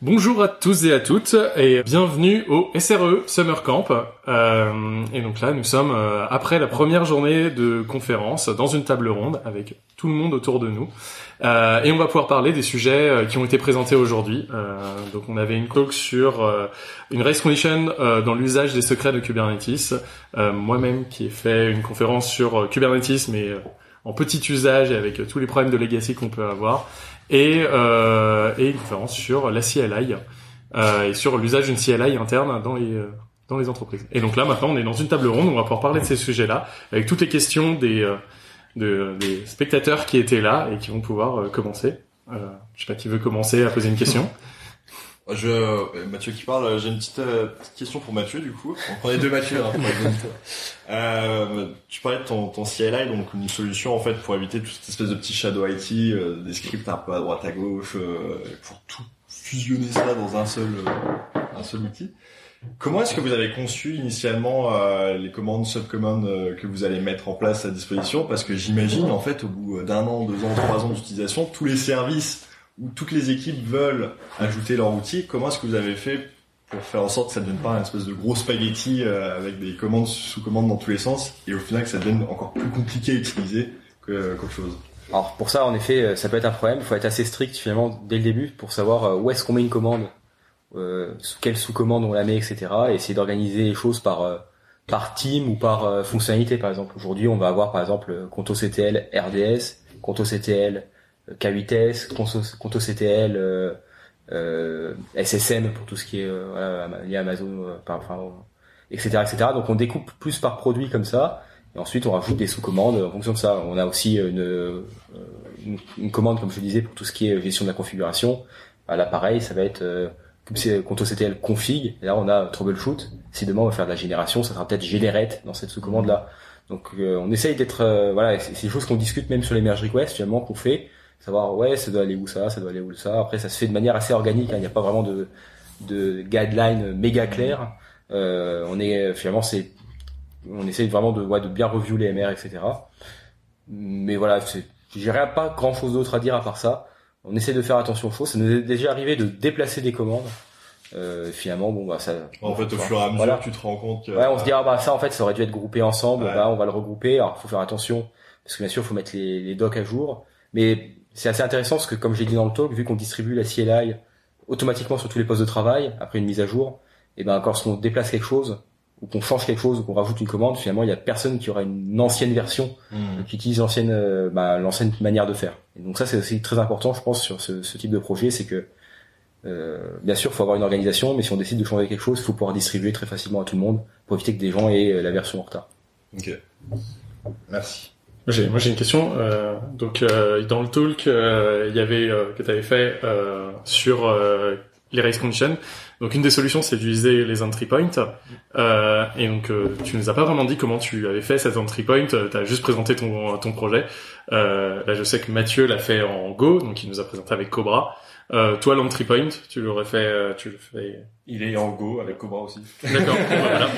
Bonjour à tous et à toutes et bienvenue au SRE Summer Camp. Euh, et donc là, nous sommes euh, après la première journée de conférence dans une table ronde avec tout le monde autour de nous. Euh, et on va pouvoir parler des sujets qui ont été présentés aujourd'hui. Donc on avait une talk sur une race condition dans l'usage des secrets de Kubernetes. Moi-même qui ai fait une conférence sur Kubernetes, mais en petit usage et avec tous les problèmes de legacy qu'on peut avoir et, euh, et une conférence sur la CLI euh, et sur l'usage d'une CLI interne dans les euh, dans les entreprises. Et donc là maintenant on est dans une table ronde, on va pouvoir parler de ces sujets-là avec toutes les questions des euh, de, des spectateurs qui étaient là et qui vont pouvoir euh, commencer. Euh, je sais pas qui veut commencer à poser une question. Je, euh, Mathieu qui parle, j'ai une petite, euh, petite, question pour Mathieu du coup. On est deux Mathieu. Hein, euh, tu parlais de ton, ton CLI, donc une solution en fait pour éviter toute cette espèce de petit shadow IT, euh, des scripts un peu à droite à gauche, euh, pour tout fusionner ça dans un seul, un seul outil. Comment est-ce que vous avez conçu initialement les commandes, subcommandes que vous allez mettre en place à disposition? Parce que j'imagine en fait au bout d'un an, deux ans, trois ans d'utilisation, tous les services où toutes les équipes veulent ajouter leur outil, comment est-ce que vous avez fait pour faire en sorte que ça ne devienne pas une espèce de gros spaghetti euh, avec des commandes sous commandes dans tous les sens et au final que ça devienne encore plus compliqué à utiliser qu'autre chose? Alors pour ça, en effet, euh, ça peut être un problème. Il faut être assez strict finalement dès le début pour savoir euh, où est-ce qu'on met une commande, euh, sous quelle sous-commande on la met, etc. Et essayer d'organiser les choses par par team ou par fonctionnalité. Par exemple, aujourd'hui, on va avoir par exemple Conto CTL RDS, Conto CTL K8S, Conto CTL, euh, euh, SSM pour tout ce qui est euh, voilà, lié à Amazon, euh, par, enfin, etc., etc. Donc on découpe plus par produit comme ça, et ensuite on rajoute des sous-commandes en fonction de ça. On a aussi une, une, une, commande, comme je disais, pour tout ce qui est gestion de la configuration. Bah, là, pareil, ça va être euh, CTL config. Et là, on a troubleshoot. Si demain on va faire de la génération, ça sera peut-être generate dans cette sous-commande là. Donc on essaye d'être voilà, c'est des choses qu'on discute même sur les merge requests finalement qu'on fait savoir ouais ça doit aller où ça ça doit aller où ça. Après ça se fait de manière assez organique hein. il n'y a pas vraiment de de guideline méga clair euh, on est finalement c'est on essaie vraiment de ouais, de bien review les MR etc mais voilà c'est j'ai rien pas grand chose d'autre à dire à part ça. On essaie de faire attention aux choses. Ça nous est déjà arrivé de déplacer des commandes. Euh, finalement bon bah ça en fait au fur et à mesure voilà. tu te rends compte que ouais on se dit ah bah ça en fait ça aurait dû être groupé ensemble. Ouais. bah on va le regrouper. Alors faut faire attention. Parce que bien sûr faut mettre les, les docs à jour. Mais c'est assez intéressant parce que comme j'ai dit dans le talk, vu qu'on distribue la CLI automatiquement sur tous les postes de travail après une mise à jour, et ben quand on déplace quelque chose ou qu'on change quelque chose ou qu'on rajoute une commande, finalement il y a personne qui aura une ancienne version mmh. qui utilise l'ancienne euh, bah, l'ancienne manière de faire. Et donc ça c'est aussi très important je pense sur ce, ce type de projet, c'est que euh, bien sûr, il faut avoir une organisation, mais si on décide de changer quelque chose, il faut pouvoir distribuer très facilement à tout le monde pour éviter que des gens aient euh, la version en retard. Ok. Merci. J'ai, moi j'ai une question. Euh, donc euh, dans le talk, euh, il y avait euh, que tu avais fait euh, sur euh, les race conditions. Donc une des solutions c'est d'utiliser les entry points. et donc tu nous as pas vraiment dit comment tu avais fait cette entry point. Tu as juste présenté ton ton projet. là je sais que Mathieu l'a fait en Go, donc il nous a présenté avec Cobra. Euh, toi, l'entry point, tu l'aurais fait, euh, tu le fais. Il est en Go avec Cobra aussi. D'accord. voilà.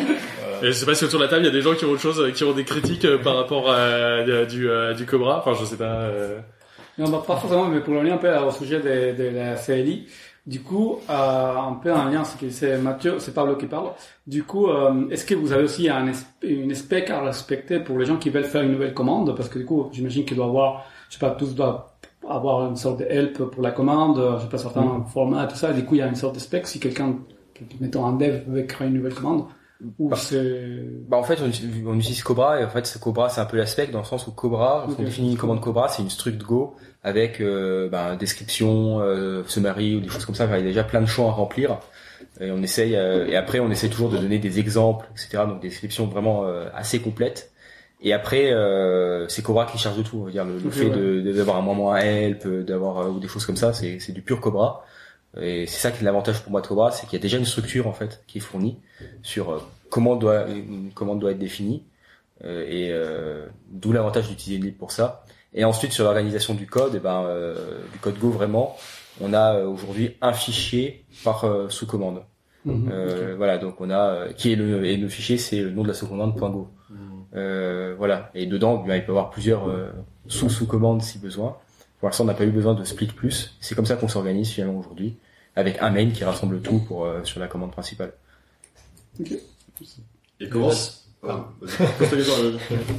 Et je sais pas si autour de la table il y a des gens qui ont autre chose, qui ont des critiques euh, par rapport à, du du Cobra. Enfin, je sais pas. Euh... Non, bah, pas forcément, mais pour revenir un peu au sujet de, de la CLI. Du coup, euh, un peu en lien, c'est Mathieu, c'est Pablo qui parle. Du coup, euh, est-ce que vous avez aussi un, une spec à respecter pour les gens qui veulent faire une nouvelle commande? Parce que du coup, j'imagine qu'il doit avoir, je sais pas, tous doivent avoir une sorte de help pour la commande, je sais pas, certains mm. formats, tout ça. Du coup, il y a une sorte de spec. Si quelqu'un, mettons un dev, veut créer une nouvelle commande, ou bah. Bah, en fait, on, on, utilise Cobra, et en fait, ce Cobra, c'est un peu la spec, dans le sens où Cobra, okay. on définit une commande Cobra, c'est une struct Go, avec, euh, bah, description, euh, summary, ou des choses comme ça. Il y a déjà plein de champs à remplir. Et on essaye, euh, et après on essaie toujours de donner des exemples, etc. Donc des descriptions vraiment euh, assez complètes. Et après, euh, c'est Cobra qui charge de tout. On va dire le, le fait ouais. d'avoir un moment à help, d'avoir euh, ou des choses comme ça, c'est du pur Cobra. Et c'est ça qui est l'avantage pour moi de Cobra, c'est qu'il y a déjà une structure en fait qui est fournie sur euh, comment doit une commande doit être définie. Euh, et euh, d'où l'avantage d'utiliser lib pour ça. Et ensuite sur l'organisation du code, et ben euh, du code Go vraiment, on a aujourd'hui un fichier par euh, sous-commande. Mhm. Euh, Voilà, donc on a euh, qui est le et le fichier c'est le nom de la sous-commande .go. Euh, voilà, et dedans bien, il peut y avoir plusieurs euh, sous-sous-commandes si besoin. Pour l'instant, on n'a pas eu besoin de split plus. C'est comme ça qu'on s'organise finalement aujourd'hui, avec un main qui rassemble tout pour euh, sur la commande principale. Et comment Ah.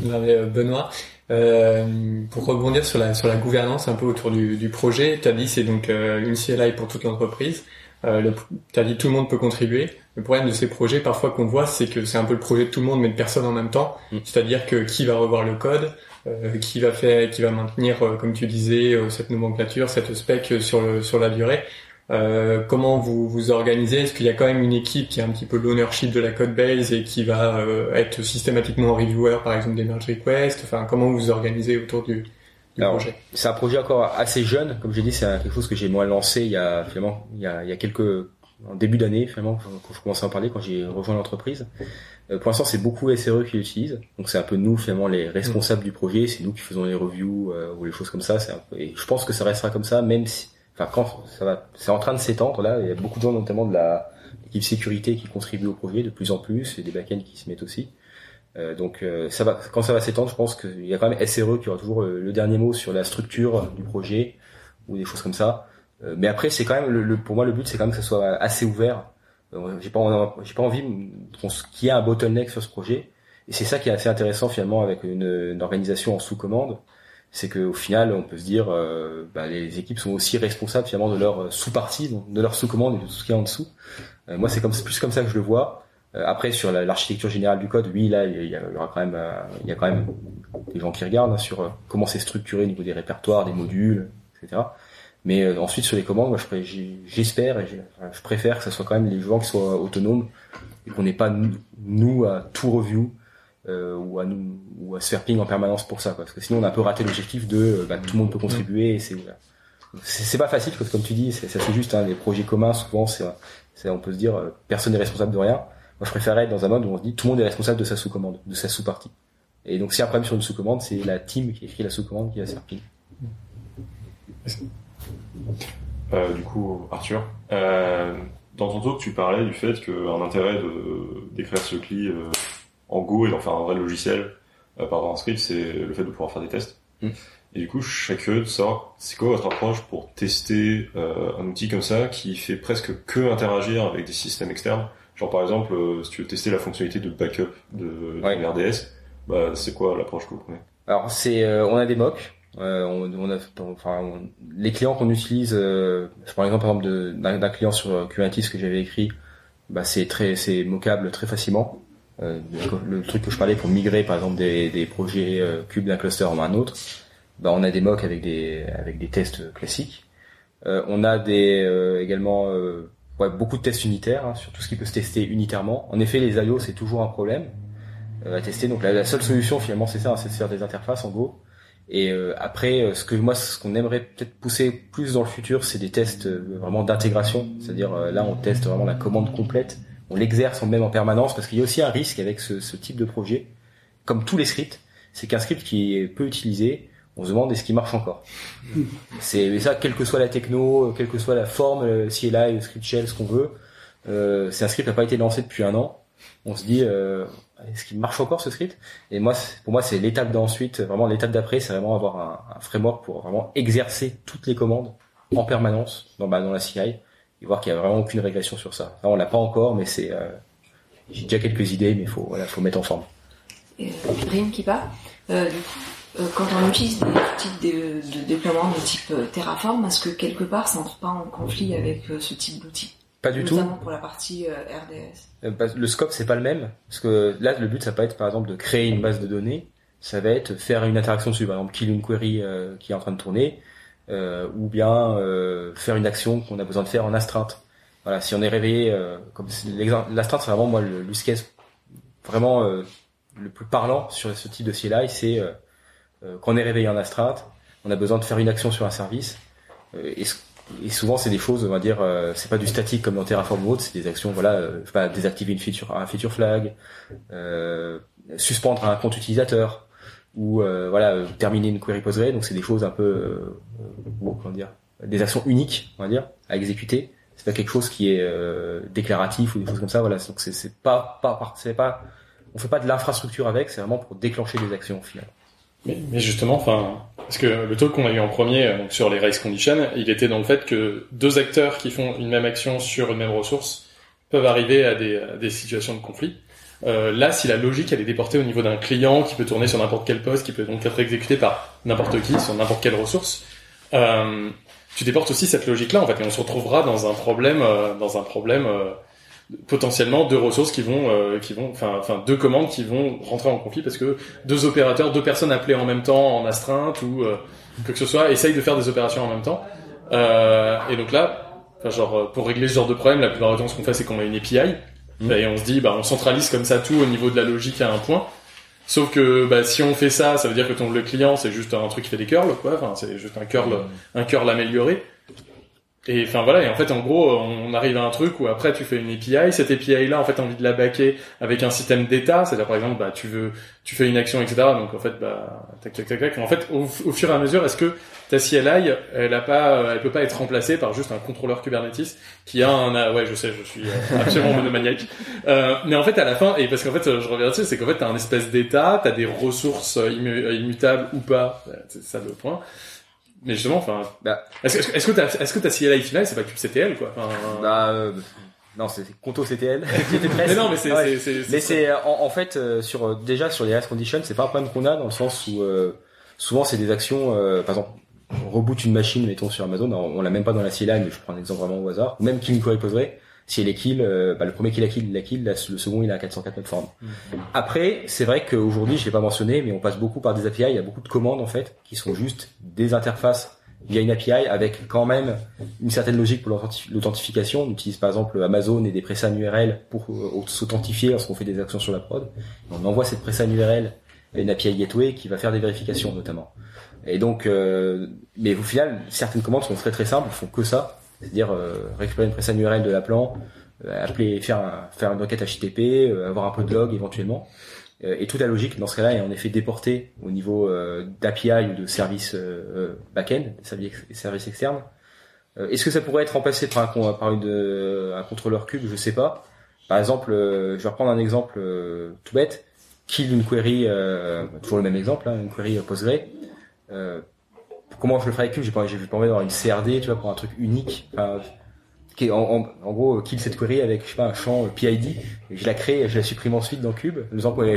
Non, mais, euh, Benoît, euh, pour rebondir sur la sur la gouvernance un peu autour du, du projet, tu as dit c'est donc euh, une CLI pour toute l'entreprise. Euh, tu as dit tout le monde peut contribuer. Le problème de ces projets parfois qu'on voit, c'est que c'est un peu le projet de tout le monde mais de personne en même temps. C'est-à-dire que qui va revoir le code, euh, qui va faire, qui va maintenir, euh, comme tu disais, euh, cette nomenclature, cette spec euh, sur le sur la durée. Euh, comment vous vous organisez? Est-ce qu'il y a quand même une équipe qui a un petit peu l'ownership de la code base et qui va euh, être systématiquement reviewer, par exemple, des merge requests? Enfin, comment vous vous organisez autour du, du Alors, projet? C'est un projet encore assez jeune, comme j'ai dit, c'est quelque chose que j'ai moi lancé il y a finalement il y a, il y a quelques en début d'année finalement quand je commençais à en parler quand j'ai rejoint l'entreprise. Euh, pour l'instant, c'est beaucoup SRE qui l'utilisent, donc c'est un peu nous finalement les responsables du projet, c'est nous qui faisons les reviews euh, ou les choses comme ça. Un peu, et je pense que ça restera comme ça, même si, enfin quand ça va, c'est en train de s'étendre là. Il y a beaucoup de gens notamment de la l'équipe sécurité qui contribuent au projet de plus en plus et des backends qui se mettent aussi. Euh, donc euh, ça va, quand ça va s'étendre, je pense qu'il y a quand même SRE qui aura toujours le dernier mot sur la structure du projet ou des choses comme ça. Euh, mais après, c'est quand même le, le- pour moi le but, c'est quand même que ça soit assez ouvert. Euh, j'ai pas, j'ai pas envie qu'il y ait un bottleneck sur ce projet. Et c'est ça qui est assez intéressant finalement avec une, une organisation en sous-commande, c'est qu'au final, on peut se dire, euh, bah, les équipes sont aussi responsables finalement de leur euh, sous-partie, de leur sous-commande et de tout ce qu'il y a en dessous. Euh, moi, c'est comme plus comme ça que je le vois. Euh, après, sur la- l'architecture générale du code, oui, là, il y, a- il y aura quand même, il y a quand même des gens qui regardent hein, sur comment c'est structuré au niveau des répertoires, des modules, etc. Mais euh, ensuite, sur les commandes, j'espère et je préfère que ce soit quand même les gens qui soient autonomes et qu'on n'ait pas nous, à tout review euh, ou à nous ou à se faire ping en permanence pour ça, quoi. parce que sinon on a un peu raté l'objectif de euh, bah, tout le monde peut contribuer et c'est. C'est pas facile parce que comme tu dis, c'est assez juste. Hein, les projets communs, souvent, c'est, c'est- on peut se dire, euh, personne n'est responsable de rien. Moi, je préférerais être dans un mode où on se dit, tout le monde est responsable de sa sous-commande, de sa sous-partie. Et donc, s'il y a un problème sur une sous-commande, c'est la team qui écrit la sous-commande qui va se faire ping. Euh, du coup, Arthur, euh, dans ton talk, tu parlais du fait qu'un intérêt de d'écrire ce CLI euh, en Go et d'en faire un vrai logiciel euh, par rapport à un script, c'est le fait de pouvoir faire des tests. Mm. Et du coup, je serais curieux de savoir, c'est quoi votre approche pour tester euh, un outil comme ça qui fait presque que interagir avec des systèmes externes? Genre par exemple, euh, si tu veux tester la fonctionnalité de backup de, de Ouais. RDS, bah, c'est quoi l'approche que vous prenez? Alors, c'est, euh, on a des mocks. On, on a, enfin, les clients qu'on utilise, euh, je prends l'exemple par exemple de- d'un client sur euh, Kubernetes que j'avais écrit, bah c'est très, c'est mockable très facilement. Euh, le, truc que je parlais pour migrer par exemple des, projets euh, cubes d'un cluster en un autre, bah on a des mocks avec des avec des tests classiques. On a des également beaucoup de tests unitaires hein, sur tout ce qui peut se tester unitairement. En effet, les IO c'est toujours un problème à tester. Donc la, la seule solution finalement c'est ça, hein, c'est de faire des interfaces en Go. Et euh, après, euh, ce que moi, ce qu'on aimerait peut-être pousser plus dans le futur, c'est des tests euh, vraiment d'intégration. C'est-à-dire euh, là, on teste vraiment la commande complète, on l'exerce même en permanence, parce qu'il y a aussi un risque avec ce, ce type de projet, comme tous les scripts, c'est qu'un script qui est peu utilisé, on se demande est-ce qu'il marche encore. C'est ça, quelle que soit la techno, quelle que soit la forme, le CLI, le script shell, ce qu'on veut. Euh, c'est un script qui n'a pas été lancé depuis un an. On se dit, euh, est-ce qu'il marche encore ce script Et moi, pour moi, c'est l'étape d'ensuite, vraiment l'étape d'après, c'est vraiment avoir un, framework pour vraiment exercer toutes les commandes en permanence dans, bah, dans la CI et voir qu'il y a vraiment aucune régression sur ça. Enfin, on l'a pas encore, mais c'est, euh, j'ai déjà quelques idées, mais faut, voilà, faut mettre en forme. Euh, Rim qui part. Euh, du coup, euh, quand on utilise des outils de, déploiement de type Terraform, est-ce que quelque part ça entre pas en conflit avec ce type d'outil? Pas du tout. Pour la partie euh, RDS. Euh, Le scope c'est pas le même parce que là le but ça peut être par exemple de créer une base de données, ça va être faire une interaction dessus, par exemple kill une query euh, qui est en train de tourner, euh, ou bien euh, faire une action qu'on a besoin de faire en astreinte. voilà, si on est réveillé, euh, comme l'astreinte, c'est vraiment moi le case vraiment euh, le plus parlant sur ce type de CLI, c'est euh, euh, quand on est réveillé en astreinte, on a besoin de faire une action sur un service, euh, et, s- et souvent c'est des choses, on va dire, euh, c'est pas du statique comme dans Terraform ou autre, c'est des actions, voilà, euh, désactiver une feature, un feature flag, euh, suspendre un compte utilisateur, ou euh, voilà, euh, terminer une query Postgre, donc c'est des choses un peu, euh, euh, comment dire, des actions uniques, on va dire, à exécuter. C'est pas quelque chose qui est déclaratif ou des choses comme ça, voilà. Donc c'est pas pas c'est pas on fait pas de l'infrastructure avec, c'est vraiment pour déclencher des actions au final. Mais, mais justement, enfin, parce que le talk qu'on a eu en premier euh, donc sur les race conditions, il était dans le fait que deux acteurs qui font une même action sur une même ressource peuvent arriver à des, à des situations de conflit. Euh, là, si la logique elle est déportée au niveau d'un client qui peut tourner sur n'importe quel poste, qui peut donc être exécuté par n'importe qui sur n'importe quelle ressource, euh, tu déportes aussi cette logique-là en fait, et on se retrouvera dans un problème, euh, dans un problème euh, potentiellement deux ressources qui vont, euh, qui vont, enfin, enfin deux commandes qui vont rentrer en conflit parce que deux opérateurs, deux personnes appelées en même temps en astreinte ou euh, que que ce soit essayent de faire des opérations en même temps. Euh, et donc là, enfin, genre euh, pour régler ce genre de problème, la plupart du temps ce qu'on fait c'est qu'on a une API et on se dit bah on centralise comme ça tout au niveau de la logique à un point. Sauf que bah, si on fait ça, ça veut dire que ton le client c'est juste un truc qui fait des curls quoi, enfin c'est juste un curl un curl amélioré. Et enfin voilà, et en fait en gros on arrive à un truc où après tu fais une API, cette API là en fait t'as envie de la backer avec un système d'état, c'est-à-dire par exemple bah tu veux tu fais une action etc. Donc en fait bah tac tac tac tac. En fait au, fur et à mesure est-ce que ta CLI elle a pas elle peut pas être remplacée par juste un contrôleur Kubernetes qui a un ah, ouais je sais je suis euh, absolument monomaniaque. Euh, mais en fait à la fin et parce qu'en fait je reviens dessus c'est qu'en fait t'as un espèce d'état, t'as des ressources immu- immutables ou pas, c'est ça le point. Mais justement, enfin, est-ce que est-ce que ta est-ce que ta CLI finale c'est pas kubectl quoi enfin, Bah, euh, non, c'est Conto CTL. Mais non, mais c'est- Ouais. c'est- c'est- c'est Mais c'est euh, en, en fait euh, sur euh, déjà sur les race conditions, c'est pas un problème qu'on a dans le sens où euh, souvent c'est des actions. euh, par exemple, on reboot une machine, mettons sur Amazon, on, on l'a même pas dans la CLI, mais je prends un exemple vraiment au hasard. Ou même query Postgre. Si elle est kill, euh, bah, le premier qui la kill, il la kill, la- le second il à 404 notre forme. Après, c'est vrai qu'aujourd'hui, je l'ai pas mentionné, mais on passe beaucoup par des API. Il y a beaucoup de commandes en fait qui sont juste des interfaces via une API avec quand même une certaine logique pour l'authentif- l'authentification. On utilise par exemple Amazon et des pressan URL pour euh, s'authentifier lorsqu'on fait des actions sur la prod. On envoie cette pressan URL à une API gateway qui va faire des vérifications notamment. Et donc, euh, mais au final, certaines commandes sont très très simples, font que ça, c'est-à-dire euh, récupérer une pressan URL de l'appelant, euh, appeler, faire un- faire une requête HTTP, euh, avoir un peu de log éventuellement. Et toute la logique dans ce cas-là est en effet déportée au niveau d'API ou de services back-end, des services, externes. Est-ce que ça pourrait être remplacé par un, par une, un contrôleur cube? Je sais pas. Par exemple, je vais reprendre un exemple tout bête. Kill une query, toujours le même exemple, hein, une query Postgre. Comment je le ferai avec cube J'ai pas, j'ai pas envie d'avoir une CRD, tu vois, pour un truc unique. Enfin, qui est en, en, en gros euh, kill cette query avec je sais pas un champ euh, PID et je la crée et je la supprime ensuite dans Cube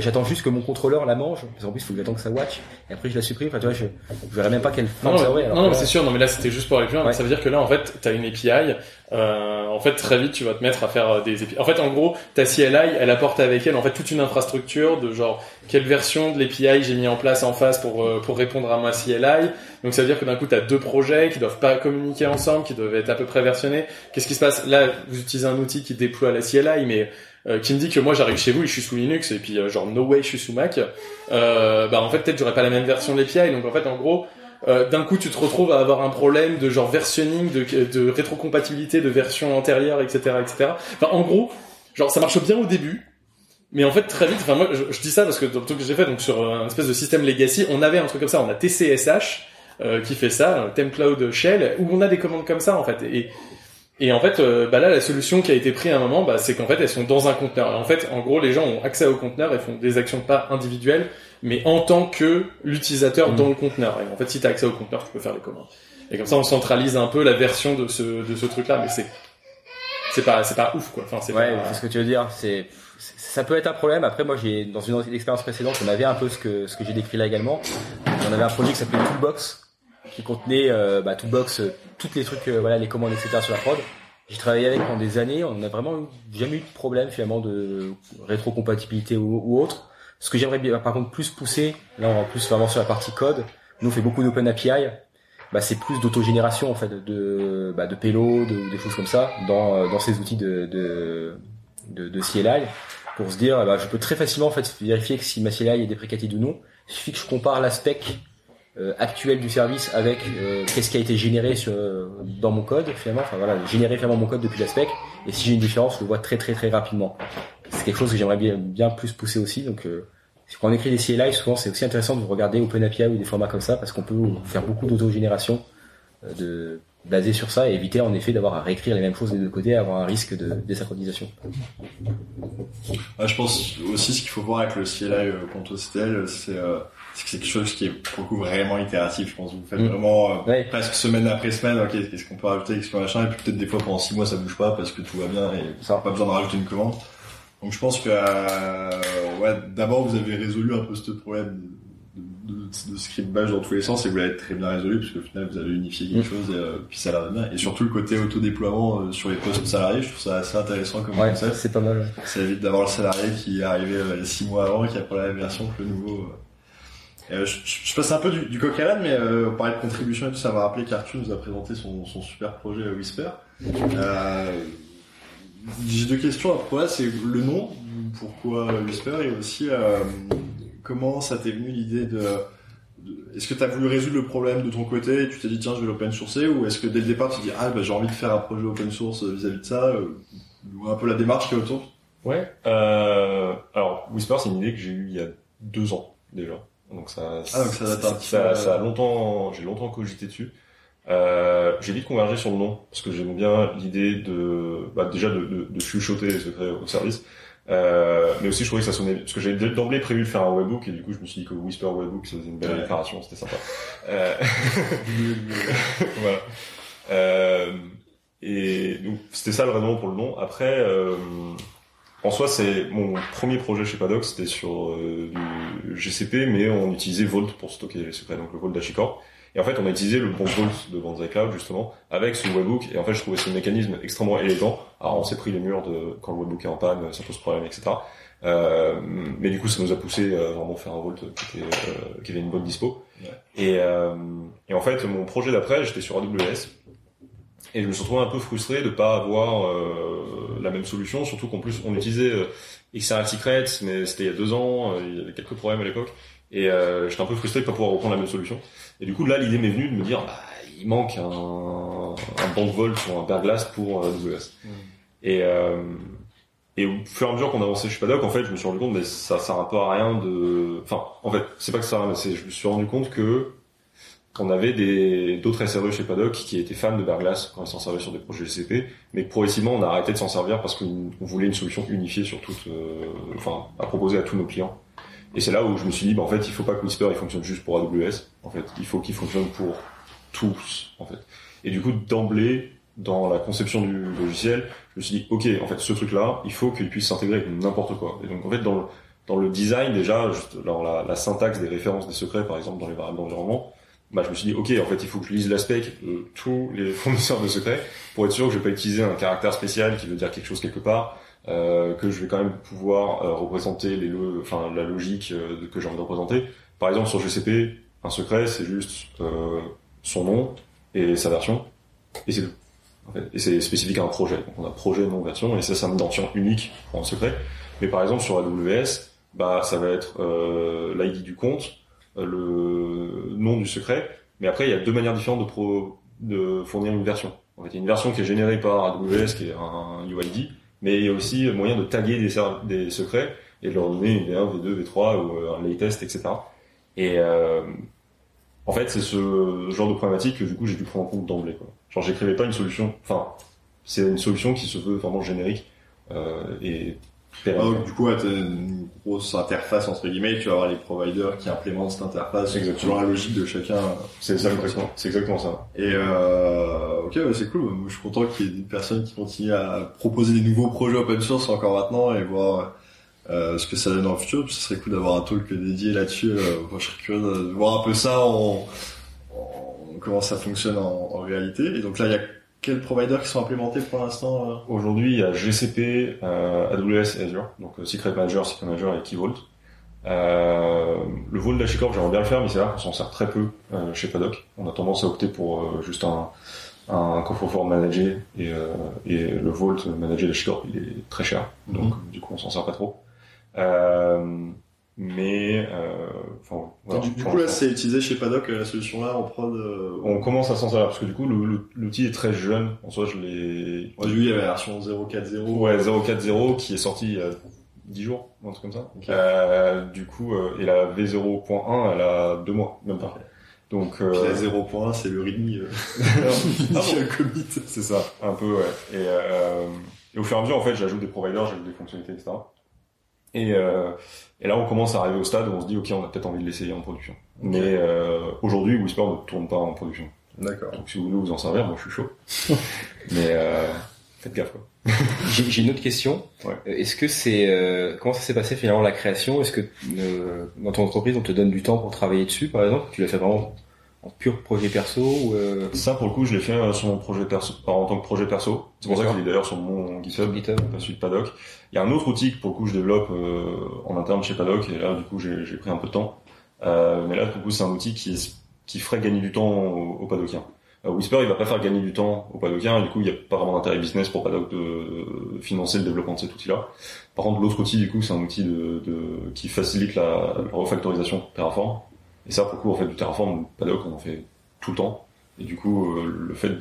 j'attends juste que mon contrôleur la mange parce qu'en plus il faut que j'attende que ça watch et après je la supprime enfin tu vois je, je verrais même pas quelle Non, forme ça non, aurait alors non, là- c'est sûr. Non, mais là, c'était juste pour aller plus loin. Ça veut dire que là, en fait, t'as une API. Euh, en fait, très vite, tu vas te mettre à faire euh, des API. En fait, en gros, ta CLI, elle apporte avec elle, en fait, toute une infrastructure de genre quelle version de l'API j'ai mis en place en face pour euh, pour répondre à ma CLI. Donc, ça veut dire que d'un coup, t'as deux projets qui doivent pas communiquer ensemble, qui doivent être à peu près versionnés. Qu'est-ce qui se passe? Là, vous utilisez un outil qui déploie la CLI, mais euh, qui me dit que moi j'arrive chez vous et je suis sous Linux et puis euh, genre no way je suis sous Mac. Bah en fait peut-être j'aurais pas la même version de l'API. Donc en fait en gros euh, d'un coup tu te retrouves à avoir un problème de genre versionning, de, rétrocompatibilité de versions antérieures, etc., etc. Enfin en gros genre ça marche bien au début. Mais en fait très vite, enfin moi je, dis ça parce que dans le truc que j'ai fait donc sur un espèce de système legacy, on avait un truc comme ça, on a TCSH euh, qui fait ça, euh, Temp Cloud Shell, où on a des commandes comme ça en fait. Et, et en fait, euh, bah là, la solution qui a été prise à un moment, bah, c'est qu'en fait, elles sont dans un conteneur. En fait, en gros, les gens ont accès au conteneur et font des actions pas individuelles, mais en tant que l'utilisateur dans le conteneur. Et en fait, si tu as accès au conteneur, tu peux faire les commandes. Et comme ça, on centralise un peu la version de ce de ce truc-là, mais c'est c'est pas c'est pas ouf quoi. Enfin, c'est ouais, pas- ce que tu veux dire. C'est, ça peut être un problème. Après, moi, j'ai dans une expérience précédente, on avait un peu ce que ce que j'ai décrit là également. On avait un projet qui s'appelait Toolbox, qui contenait euh, bah, Toolbox, euh, toutes les trucs, euh, voilà, les commandes, etc. sur la prod. J'ai travaillé avec pendant des années. On n'a vraiment jamais eu de problème finalement de rétrocompatibilité ou, ou autre. Ce que j'aimerais bien, par contre, plus pousser, là, on va plus vraiment sur la partie code. Nous, on fait beaucoup d'open API. bah, c'est plus d'autogénération en fait de bah, de payload ou des choses comme ça dans euh, dans ces outils de de de, de CLI pour se dire bah, je peux très facilement en fait vérifier que si ma CLI est déprécated ou non. Il suffit que je compare la spec euh, actuelle du service avec euh, qu'est-ce qui a été généré sur, dans mon code finalement. Enfin voilà, générer finalement mon code depuis la spec. Et si j'ai une différence, je le vois très très très rapidement. C'est quelque chose que j'aimerais bien bien plus pousser aussi. Donc quand on écrit des CLI, souvent c'est aussi intéressant de regarder OpenAPI ou des formats comme ça parce qu'on peut faire beaucoup d'autogénération de basé sur ça et éviter en effet d'avoir à réécrire les mêmes choses des deux côtés, avoir un risque de désynchronisation. Ah, je pense aussi ce qu'il faut voir avec le CLI euh, ContoSTL, c'est euh, c'est quelque chose qui est pour le vraiment itératif. Je pense que vous faites vraiment euh, presque semaine après semaine. Ok, qu'est-ce qu'on peut rajouter, qu'est-ce qu'on machin, et puis peut-être des fois pendant six mois ça bouge pas parce que tout va bien et ça pas besoin de rajouter une commande. Donc je pense que euh, ouais, d'abord vous avez résolu un peu ce problème de, de, de script bash dans tous les sens et vous l'avez très bien résolu parce qu'au final vous avez unifié quelque chose et euh, puis ça a l'air bien et surtout le côté autodéploiement euh, sur les postes salariés je trouve ça assez intéressant comme ouais, concept c'est pas mal ça évite d'avoir le salarié qui est arrivé euh, six mois avant qui a pas la même version que le nouveau je, je, passe un peu du, du coq à l'âne mais on parlait de contribution et tout ça m'a rappelé qu'Arthur nous a présenté son, son super projet Whisper j'ai deux questions à c'est le nom pourquoi Whisper et aussi comment ça t'est venu l'idée de, est-ce que tu as voulu résoudre le problème de ton côté et tu t'es dit tiens je vais l'open sourcer ou est-ce que dès le départ tu te dis ah bah, j'ai envie de faire un projet open source vis-à-vis de ça euh, ou un peu la démarche qui est autour? Ouais. Euh, alors Whisper c'est une idée que j'ai eue il y a deux ans déjà. Donc ça, ah, donc ça, date ça, ça, a longtemps, j'ai longtemps cogité dessus. Euh, j'ai vite convergé sur le nom parce que j'aime bien l'idée de, bah, déjà de, de, de chuchoter les secrets au service. Euh, mais aussi je trouvais que ça sonnait parce que j'avais d'emblée prévu de faire un webbook et du coup je me suis dit que Whisper webbook c'était une belle ouais. déclaration c'était sympa euh... voilà euh... et donc c'était ça le raison pour le nom après euh... en soi c'est mon premier projet chez Paddock c'était sur euh, du GCP mais on utilisait Vault pour stocker les secrets donc le Vault d'Hashicorp et en fait, on a utilisé le bon Vault de Banzai Cloud, justement, avec ce webbook. Et en fait, je trouvais ce mécanisme extrêmement élégant. Alors, on s'est pris les murs de, quand le webbook est en panne, ça pose problème, etc. Euh, mais du coup, ça nous a poussé à vraiment faire un Vault qui, était, euh, qui avait une bonne dispo. Ouais. Et, euh, et en fait, mon projet d'après, j'étais sur AWS. Et je me suis retrouvé un peu frustré de pas avoir euh, la même solution, surtout qu'en plus, on utilisait euh, XRL Secrets, mais c'était il y a deux ans, il y avait quelques problèmes à l'époque. Et euh, j'étais un peu frustré de pas pouvoir reprendre la même solution. Et du coup, là, l'idée m'est venue de me dire, bah, il manque un, un banc de vol sur un perglace pour AWS. Mm. Et, euh, et au fur et à mesure qu'on avançait chez Paddock, en fait, je me suis rendu compte, mais ça sert un peu à rien de, enfin, en fait, c'est pas que ça, mais je me suis rendu compte que qu'on avait des d'autres SRE chez Paddock qui étaient fans de Berglass quand ils s'en servaient sur des projets GCP, mais progressivement on a arrêté de s'en servir parce qu'on voulait une solution unifiée sur toute, euh, enfin à proposer à tous nos clients. Et c'est là où je me suis dit, bah, en fait, il faut pas que Whisper il fonctionne juste pour AWS. En fait, il faut qu'il fonctionne pour tous. En fait. Et du coup, d'emblée, dans la conception du logiciel, je me suis dit, ok, en fait, ce truc-là, il faut qu'il puisse s'intégrer avec n'importe quoi. Et donc, en fait, dans le, dans le design déjà, dans la, la, syntaxe des références des secrets, par exemple, dans les variables d'environnement, bah, je me suis dit, ok, en fait, il faut que je lise l'aspect de tous les fournisseurs de secrets pour être sûr que je vais pas utiliser un caractère spécial qui veut dire quelque chose quelque part euh, que je vais quand même pouvoir euh, représenter les enfin la logique euh, que j'ai envie de représenter. Par exemple sur GCP, un secret c'est juste euh, son nom et sa version et c'est tout. En fait. Et c'est spécifique à un projet. Donc on a projet, nom, version et ça c'est une identifiant unique pour un secret. Mais par exemple sur AWS, bah ça va être l'ID du compte, le nom du secret. Mais après il y a deux manières différentes de, pro, de fournir une version. En fait, il y a une version qui est générée par AWS qui est un UID mais il y a aussi moyen de taguer des, des secrets et de leur donner une V1, V2, V3 ou euh, un latest, etc. Et euh, en fait, c'est ce genre de problématique que du coup j'ai dû prendre en compte d'emblée. Quoi. Genre, j'écrivais pas une solution. Enfin, c'est une solution qui se veut vraiment générique euh, et du coup, t'as une grosse interface entre guillemets. Tu vas avoir les providers qui implémentent cette interface selon la logique de chacun. C'est ça, exactement. C'est exactement ça. Et euh, ok, ouais, c'est cool. Moi, je suis content qu'il y ait des personnes qui continuent à proposer des nouveaux projets open source encore maintenant et voir euh, ce que ça donne dans le futur. Ce serait cool d'avoir un talk dédié là-dessus. Euh, moi, je serais curieux de voir un peu ça en, en comment ça fonctionne en, en réalité. Et donc là, il y a quels providers qui sont implémentés pour l'instant euh Aujourd'hui, il y a GCP, euh, AWS, Azure, donc euh, Secret Manager, Secret Manager et Key Vault. Euh, le vol d'Hachicorp, j'aimerais bien le faire, mais c'est là qu'on s'en sert très peu euh, chez Paddock. On a tendance à opter pour euh, juste un, un coffre-fort managé et, euh, et le Vault managé d'Hachicorp, il est très cher. Donc, du coup, on s'en sert pas trop. Mais, euh, enfin, voilà, du, coup, là, c'est utilisé chez Paddock, euh, la solution là, en prod. euh, On commence à s'en servir parce que du coup l'outil est très jeune. En soi, je l'ai. J'ai vu, il y avait la version 0.4.0. Ouais, 0.4.0 qui est sorti il y a 10 jours, un truc comme ça. Euh, du coup, euh, et la V0.1, elle a deux mois, même pas. Donc, euh... Puis la 0.1, c'est le readme. Ah commit. C'est ça, un peu, ouais. Et, euh, et au fur et à mesure, en fait, j'ajoute des providers, j'ajoute des fonctionnalités, etc. Et, euh, et là, on commence à arriver au stade où on se dit, ok, on a peut-être envie de l'essayer en production. Mais euh, aujourd'hui, Whisper ne tourne pas en production. D'accord. Donc si vous voulez vous en servir, moi je suis chaud. Mais euh, faites gaffe, quoi. J'ai j'ai une autre question. Euh, Est-ce que c'est euh, comment ça s'est passé finalement la création? Est-ce que euh, dans ton entreprise on te donne du temps pour travailler dessus, par exemple? Tu l'as fait vraiment en pur projet perso ou euh... Ça, pour le coup, je l'ai fait euh, sur mon projet perso, alors, en tant que projet perso. C'est pour ça qu'il est d'ailleurs sur mon GitHub, pas celui de Paddock. Il y a un autre outil que pour le coup je développe euh, en interne chez Paddock, et là, du coup, j'ai pris un peu de temps. Euh, mais là, pour le coup, c'est un outil qui, qui ferait gagner du temps aux, aux Paddockiens. Euh, Whisper, il va pas faire gagner du temps aux Paddockiens, et du coup, il n'y a pas vraiment d'intérêt business pour Paddock de, de financer le développement de cet outil-là. Par contre, l'autre outil, du coup, c'est un outil de, de, qui facilite la, la refactorisation Terraform. Et ça, pour le coup, en fait, du Terraform, Paddock, on en fait tout le temps. Et du coup, euh, le fait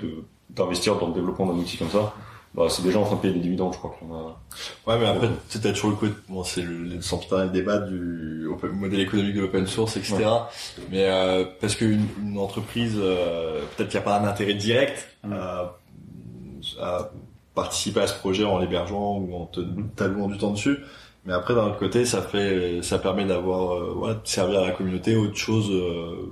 d'investir dans le développement d'un outil comme ça, bah, c'est déjà en train de payer des dividendes, je crois qu'on a. Ouais, mais après, t'as toujours le côté, bon, c'est le, le sempiternel débat du open- modèle économique de l'open source, etc. Mais euh, parce qu'une une entreprise, euh, peut-être qu'il n'y a pas un intérêt direct à, à participer à ce projet en l'hébergeant ou en te t'allouant du temps dessus. Mais après, d'un autre côté, ça fait, ça permet d'avoir, euh, ouais, de servir à la communauté autre chose, euh,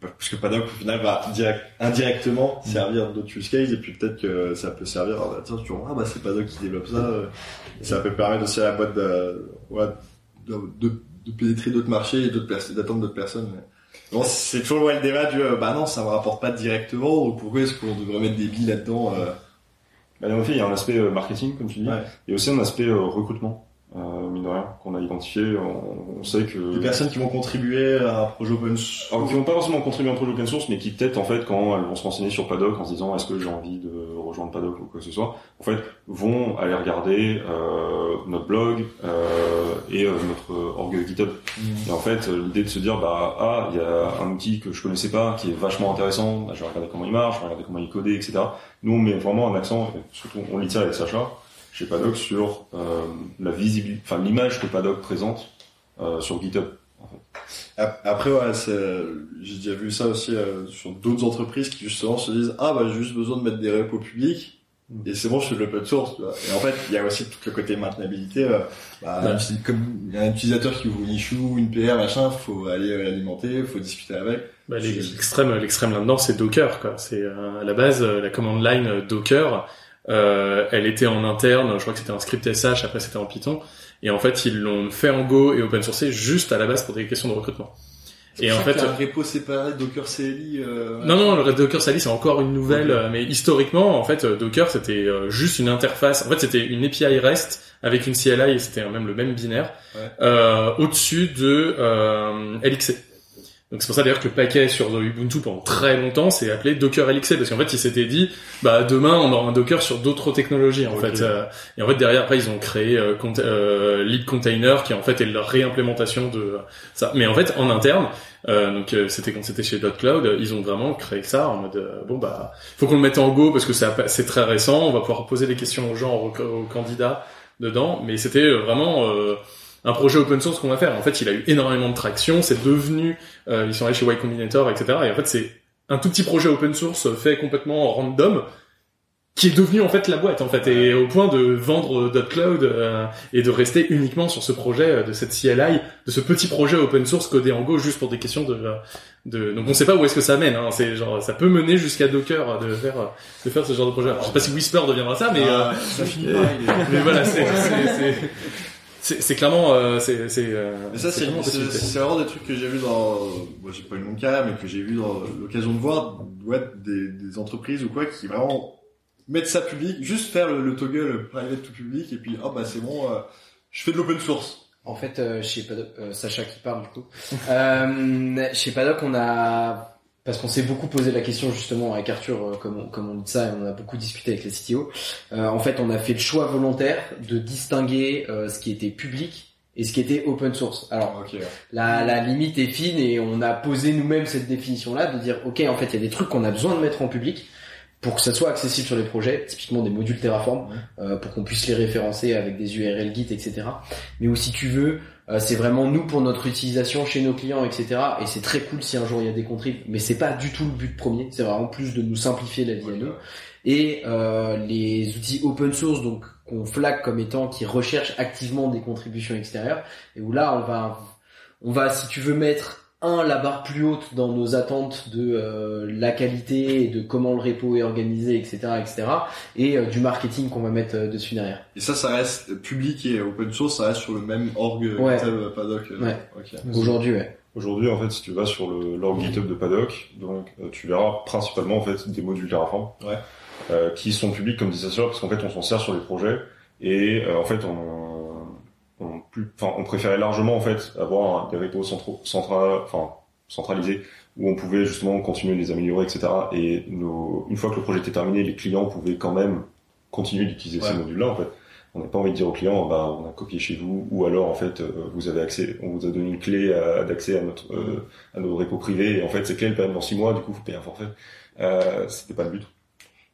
parce que Paddock, au final, va direct, indirectement servir d'autres use cases, et puis peut-être que ça peut servir, ah bah, tiens, tu vois, ah bah, c'est Paddock qui développe ça, euh, et ça peut permettre aussi à la boîte de, ouais, de, de, de pénétrer d'autres marchés et d'autres personnes, d'attendre d'autres personnes. Mais... Bon, c'est toujours ouais, le débat du, euh, bah non, ça me rapporte pas directement, donc pourquoi est-ce qu'on devrait mettre des billes là-dedans, euh... Bah, en fait, il y a un aspect marketing, comme tu dis. Il y a aussi un aspect recrutement, euh, mine de rien, qu'on a identifié. On, on sait que des personnes qui vont contribuer à un projet open source. Alors, qui vont pas forcément contribuer à un projet open source, mais qui peut-être en fait quand elles vont se renseigner sur Paddock en se disant est-ce que j'ai envie de rejoindre Paddock ou quoi que ce soit, en fait vont aller regarder euh, notre blog euh, et euh, notre org GitHub. Et en fait euh, l'idée de se dire bah ah il y a un outil que je connaissais pas qui est vachement intéressant, bah, je vais regarder comment il marche, je vais regarder comment il est codé, etc. Nous on met vraiment un accent, surtout on l'y tire avec Sacha chez Paddock sur euh, la visibilité, enfin l'image que Paddock présente euh, sur GitHub. Ap- Après, ouais, c'est- j'ai déjà vu ça aussi euh, sur d'autres entreprises qui justement se disent ah bah j'ai juste besoin de mettre des repos publics et c'est bon je fais de l'open source. tu vois. Et en fait, il y a aussi tout le côté maintenabilité. euh, bah, Ouais. comme il y a un utilisateur qui ouvre une issue, une PR, machin, faut aller euh, l'alimenter, faut discuter avec. Bah, l'ex- l'extrême, l'extrême là-dedans, c'est Docker, quoi. C'est euh, à la base euh, la command line euh, Docker. Euh, elle était en interne, je crois que c'était un script SH, après c'était en Python, et en fait ils l'ont fait en Go et open sourcé juste à la base pour des questions de recrutement. Et en fait, un repo séparé Docker CLI. Euh, non, non, le Docker CLI c'est encore une nouvelle, euh, mais historiquement, en fait, euh, Docker c'était euh, juste une interface. En fait, c'était une API REST avec une CLI et c'était même le même binaire Ouais. euh, au-dessus de euh, LXC. Donc c'est pour ça d'ailleurs que le paquet sur Ubuntu pendant très longtemps c'est appelé Docker LXC parce qu'en fait ils s'étaient dit bah demain on aura un Docker sur d'autres technologies en fait. Euh, et en fait derrière après ils ont créé euh, cont- euh, Lead Container qui en fait est leur réimplémentation de ça. Mais en fait en interne euh, donc euh, c'était quand c'était chez. Cloud ils ont vraiment créé ça en mode bon bah faut qu'on le mette en Go parce que c'est très récent on va pouvoir poser des questions aux gens aux, aux candidats dedans. Mais c'était vraiment euh, un projet open source qu'on va faire. En fait, il a eu énormément de traction, c'est devenu, euh, ils sont allés chez Y Combinator, etc. Et en fait, c'est un tout petit projet open source fait complètement random, qui est devenu en fait la boîte, en fait, et au point de vendre .cloud euh, et de rester uniquement sur ce projet euh, de cette CLI, de ce petit projet open source codé en Go juste pour des questions de, de donc on sait pas où est-ce que ça mène. Hein. C'est genre ça peut mener jusqu'à Docker de faire de faire ce genre de projet. Alors, je sais pas si Whisper deviendra ça, mais Ah, euh, ça finit euh, pareil, les- mais voilà, c'est c'est- clairement euh, c'est c'est euh, ça, c'est c'est- vraiment des trucs que j'ai vu dans, moi j'ai pas eu mon cas, mais que j'ai vu dans l'occasion de voir, ouais, des, des entreprises ou quoi qui vraiment mettent ça public, juste faire le, le toggle private to public et puis, oh bah c'est bon, euh, je fais de l'open source. En fait, euh, chez Paddock, euh, Sacha qui parle du coup. euh, chez Paddock, on a parce qu'on s'est beaucoup posé la question justement avec Arthur, euh, comme on, comme on dit ça, et on a beaucoup discuté avec les CTO. Euh, en fait, on a fait le choix volontaire de distinguer euh, ce qui était public et ce qui était open source. Alors, la, la limite est fine et on a posé nous-mêmes cette définition-là de dire, ok, en fait, il y a des trucs qu'on a besoin de mettre en public pour que ça soit accessible sur les projets, typiquement des modules Terraform, euh, pour qu'on puisse les référencer avec des URL Git, etc. Mais où si tu veux, euh, c'est vraiment nous pour notre utilisation chez nos clients, etc. Et c'est très cool si un jour il y a des contribs, mais c'est pas du tout le but premier. C'est vraiment plus de nous simplifier la vie à nous. Et euh, les outils open source, donc qu'on flag comme étant qui recherchent activement des contributions extérieures, et où là on va, on va, si tu veux mettre un la barre plus haute dans nos attentes de euh, la qualité et de comment le repo est organisé, etc., etc., et euh, du marketing qu'on va mettre euh, dessus derrière. Et ça, ça reste public et open source, ça reste sur le même org Ouais. GitHub Paddock. euh, Ouais. Aujourd'hui, ouais. Aujourd'hui, en fait, si tu vas sur le l'org GitHub de Paddock, donc euh, tu verras principalement en fait des modules Terraform Ouais. euh, qui sont publics comme disait Sacha, parce qu'en fait, on s'en sert sur les projets et euh, en fait, on, on, plus, enfin, on préférait largement en fait avoir des repos centraux, centra, enfin centralisés où on pouvait justement continuer de les améliorer, etc. Et nos, une fois que le projet était terminé, les clients pouvaient quand même continuer d'utiliser ces modules-là. En fait, on n'a pas envie de dire aux clients, bah, on a copié chez vous, ou alors en fait, euh, vous avez accès, on vous a donné une clé à- d'accès à notre euh, à nos repos privés, et en fait, cette clé elle perd dans six mois, du coup, vous payez un forfait. Euh, C'était pas le but.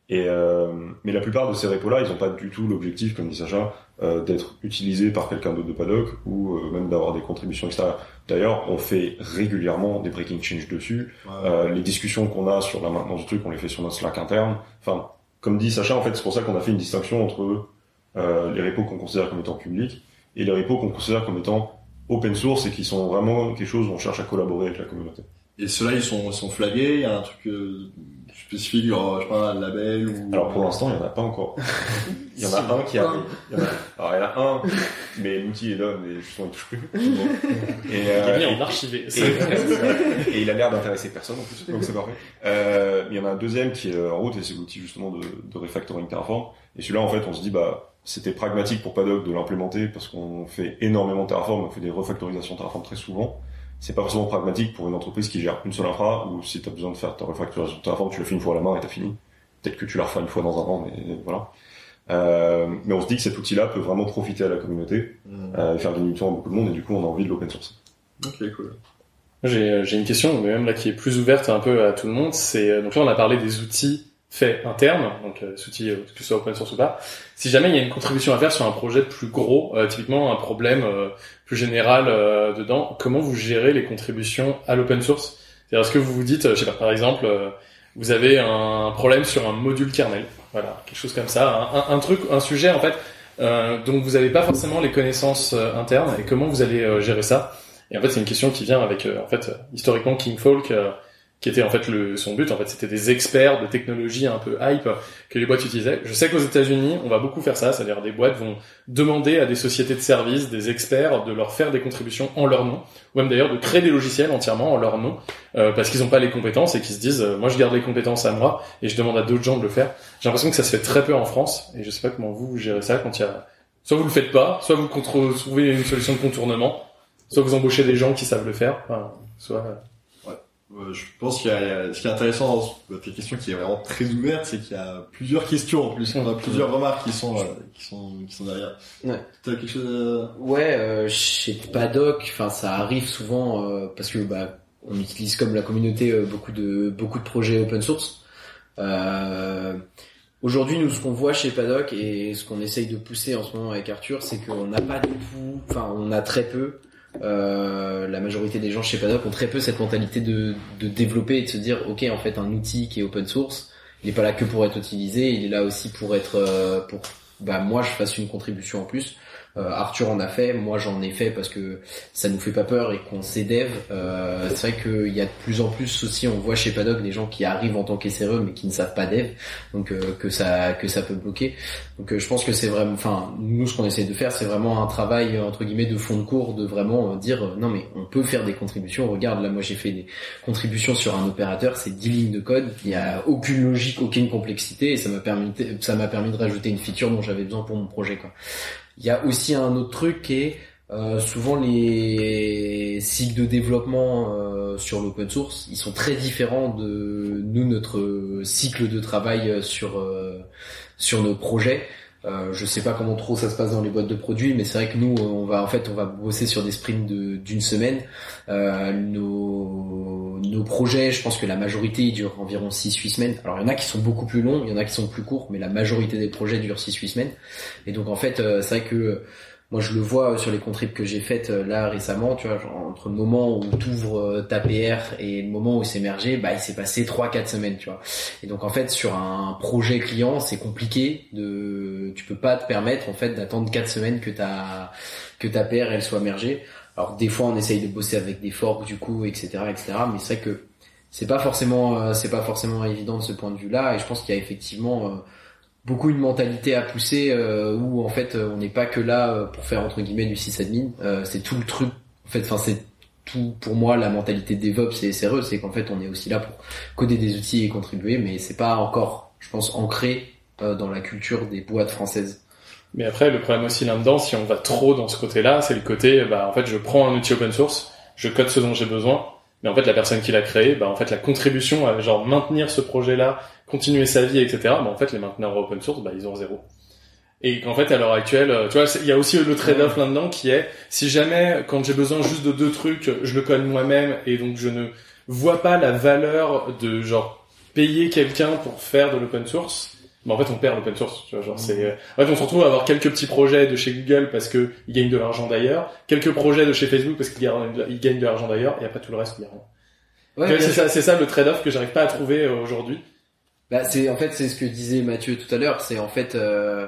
Et euh, mais la plupart de ces repos-là, ils n'ont pas du tout l'objectif, comme dit Sacha, euh, d'être utilisés par quelqu'un d'autre de Paddock ou euh, même d'avoir des contributions extérieures. D'ailleurs, on fait régulièrement des breaking change dessus. Euh, les discussions qu'on a sur la maintenance du truc, on les fait sur notre Slack interne. Enfin, comme dit Sacha, en fait, c'est pour ça qu'on a fait une distinction entre euh, les repos qu'on considère comme étant publics et les repos qu'on considère comme étant open source et qui sont vraiment quelque chose où on cherche à collaborer avec la communauté. Et ceux-là, ils sont, ils sont flagués, il y a un truc euh, spécifique, genre, je sais pas, un label ou... Alors pour l'instant, il y en a pas encore. Il y en a un qui arrive. Il y en a, alors il y en a un, mais l'outil est done et justement il touche plus. Et, euh, Il est mis en archivé. Et, et il a l'air d'intéresser personne en plus, donc c'est parfait. Euh, mais il y en a un deuxième qui est en route et c'est l'outil justement de, de refactoring Terraform. Et celui-là en fait, on se dit bah c'était pragmatique pour Paddock de l'implémenter parce qu'on fait énormément de Terraform, on fait des refactorisations Terraform très souvent. C'est pas forcément pragmatique pour une entreprise qui gère une seule infra ou si tu as besoin de faire ta refactorisation Terraform, tu le fais une fois à la main et t'as fini. Peut-être que tu la referas une fois dans un an, mais voilà. Euh, mais on se dit que cet outil-là peut vraiment profiter à la communauté Mhm. euh, et faire gagner du temps à beaucoup de monde et du coup on a envie de l'open source. Ok, cool. J'ai j'ai une question, mais même là qui est plus ouverte un peu à tout le monde. C'est euh, donc là on a parlé des outils faits internes, donc euh, des outils euh, que ce soit open source ou pas. Si jamais il y a une contribution à faire sur un projet plus gros, euh, typiquement un problème euh, plus général euh, dedans, comment vous gérez les contributions à l'open source? C'est-à-dire est-ce que vous vous dites, euh, je sais pas, par exemple, vous avez un problème sur un module kernel, voilà, quelque chose comme ça, un, un- truc, un sujet en fait dont vous n'avez pas forcément les connaissances internes et comment vous allez gérer ça? Et en fait, c'est une question qui vient avec, en fait, historiquement, King Folk, qui était en fait le, son but, en fait, c'était des experts de technologie un peu hype que les boîtes utilisaient. Je sais qu'aux États-Unis, on va beaucoup faire ça, c'est-à-dire des boîtes vont demander à des sociétés de services, des experts, de leur faire des contributions en leur nom, ou même d'ailleurs de créer des logiciels entièrement en leur nom, euh, parce qu'ils n'ont pas les compétences et qu'ils se disent, euh, moi je garde les compétences à moi et je demande à d'autres gens de le faire. J'ai l'impression que ça se fait très peu en France, et je sais pas comment vous, gérez ça quand il y a, soit vous le faites pas, soit vous trouvez une solution de contournement, soit vous embauchez des gens qui savent le faire, enfin, soit... Ouais. Euh, je pense qu'il y a, ce qui est intéressant dans ta question qui est vraiment très ouverte, c'est qu'il y a plusieurs questions en plus, on a plusieurs remarques qui sont, euh, qui sont, qui sont derrière. Ouais. T'as quelque chose à... Ouais, euh, chez Paddock, enfin ça arrive souvent euh, parce que bah on utilise comme la communauté euh, beaucoup de beaucoup de projets open source. Euh, Aujourd'hui, nous, ce qu'on voit chez Paddock et ce qu'on essaye de pousser en ce moment avec Arthur, c'est qu'on n'a pas du tout, enfin, on a très peu. Euh, la majorité des gens chez Paddock ont très peu cette mentalité de, de développer et de se dire, ok, en fait, un outil qui est open source, il est pas là que pour être utilisé, il est là aussi pour être, euh, pour, bah, moi, je fasse une contribution en plus. Euh, Arthur en a fait, moi j'en ai fait parce que ça nous fait pas peur et qu'on dev. Euh, c'est vrai qu'il y a de plus en plus aussi, on voit chez Paddock des gens qui arrivent en tant qu'SRE mais qui ne savent pas dev, donc euh, que ça que ça peut bloquer. Donc je pense que c'est vraiment, enfin nous ce qu'on essaie de faire, c'est vraiment un travail entre guillemets de fond de cours, de vraiment dire non mais on peut faire des contributions. Regarde là, moi j'ai fait des contributions sur un opérateur, c'est 10 lignes de code, il y a aucune logique, aucune complexité et ça m'a permis ça m'a permis de rajouter une feature dont j'avais besoin pour mon projet quoi. Il y a aussi un autre truc qui est Euh, souvent les cycles de développement euh, sur l'open source, ils sont très différents de nous notre cycle de travail sur euh, sur nos projets. Euh, je sais pas comment trop ça se passe dans les boîtes de produits, mais c'est vrai que nous, on va en fait, on va bosser sur des sprints d'une semaine. Euh, nos, nos projets, je pense que la majorité ils durent environ 6-8 semaines. Alors il y en a qui sont beaucoup plus longs, il y en a qui sont plus courts, mais la majorité des projets durent 6-8 semaines. Et donc en fait, euh, c'est vrai que euh, moi je le vois sur les contribs que j'ai faites euh, là récemment, tu vois, genre, entre le moment où tu ouvres ta PR et le moment où c'est émergé, bah il s'est passé 3-4 semaines, tu vois. Et donc en fait sur un projet client, c'est compliqué de tu peux pas te permettre en fait d'attendre 4 semaines que ta que ta PR elle soit mergée. Alors des fois on essaye de bosser avec des forks du coup, etc., etc. Mais c'est vrai que c'est pas forcément euh, c'est pas forcément évident de ce point de vue-là. Et je pense qu'il y a effectivement euh, beaucoup une mentalité à pousser euh, où en fait euh, on n'est pas que là euh, pour faire entre guillemets du sysadmin. Euh, c'est tout le truc. En fait, enfin c'est tout pour moi la mentalité DevOps et SRE, c'est qu'en fait on est aussi là pour coder des outils et contribuer, mais c'est pas encore, je pense, ancré euh, dans la culture des boîtes françaises. Mais après, le problème aussi là-dedans, si on va trop dans ce côté-là, c'est le côté, bah, en fait, je prends un outil open source, je code ce dont j'ai besoin, mais en fait, la personne qui l'a créé, bah, en fait, la contribution à, genre, maintenir ce projet-là, continuer sa vie, etc., bah, en fait, les mainteneurs open source, bah, ils ont zéro. Et qu'en fait, à l'heure actuelle, euh, tu vois, il y a aussi le trade-off là-dedans qui est, si jamais, quand j'ai besoin juste de deux trucs, je le code moi-même, et donc je ne vois pas la valeur de, genre, payer quelqu'un pour faire de l'open source, bah, en fait, on perd l'open source, tu vois, genre, c'est, euh, en fait, on se retrouve à avoir quelques petits projets de chez Google parce que ils gagnent de l'argent d'ailleurs, quelques projets de chez Facebook parce qu'ils gagnent de l'argent d'ailleurs, et après tout le reste, il y a rien. Ouais, c'est ça, c'est ça le trade-off que j'arrive pas à trouver euh, aujourd'hui. Bah, c'est en fait c'est ce que disait Mathieu tout à l'heure. C'est en fait euh,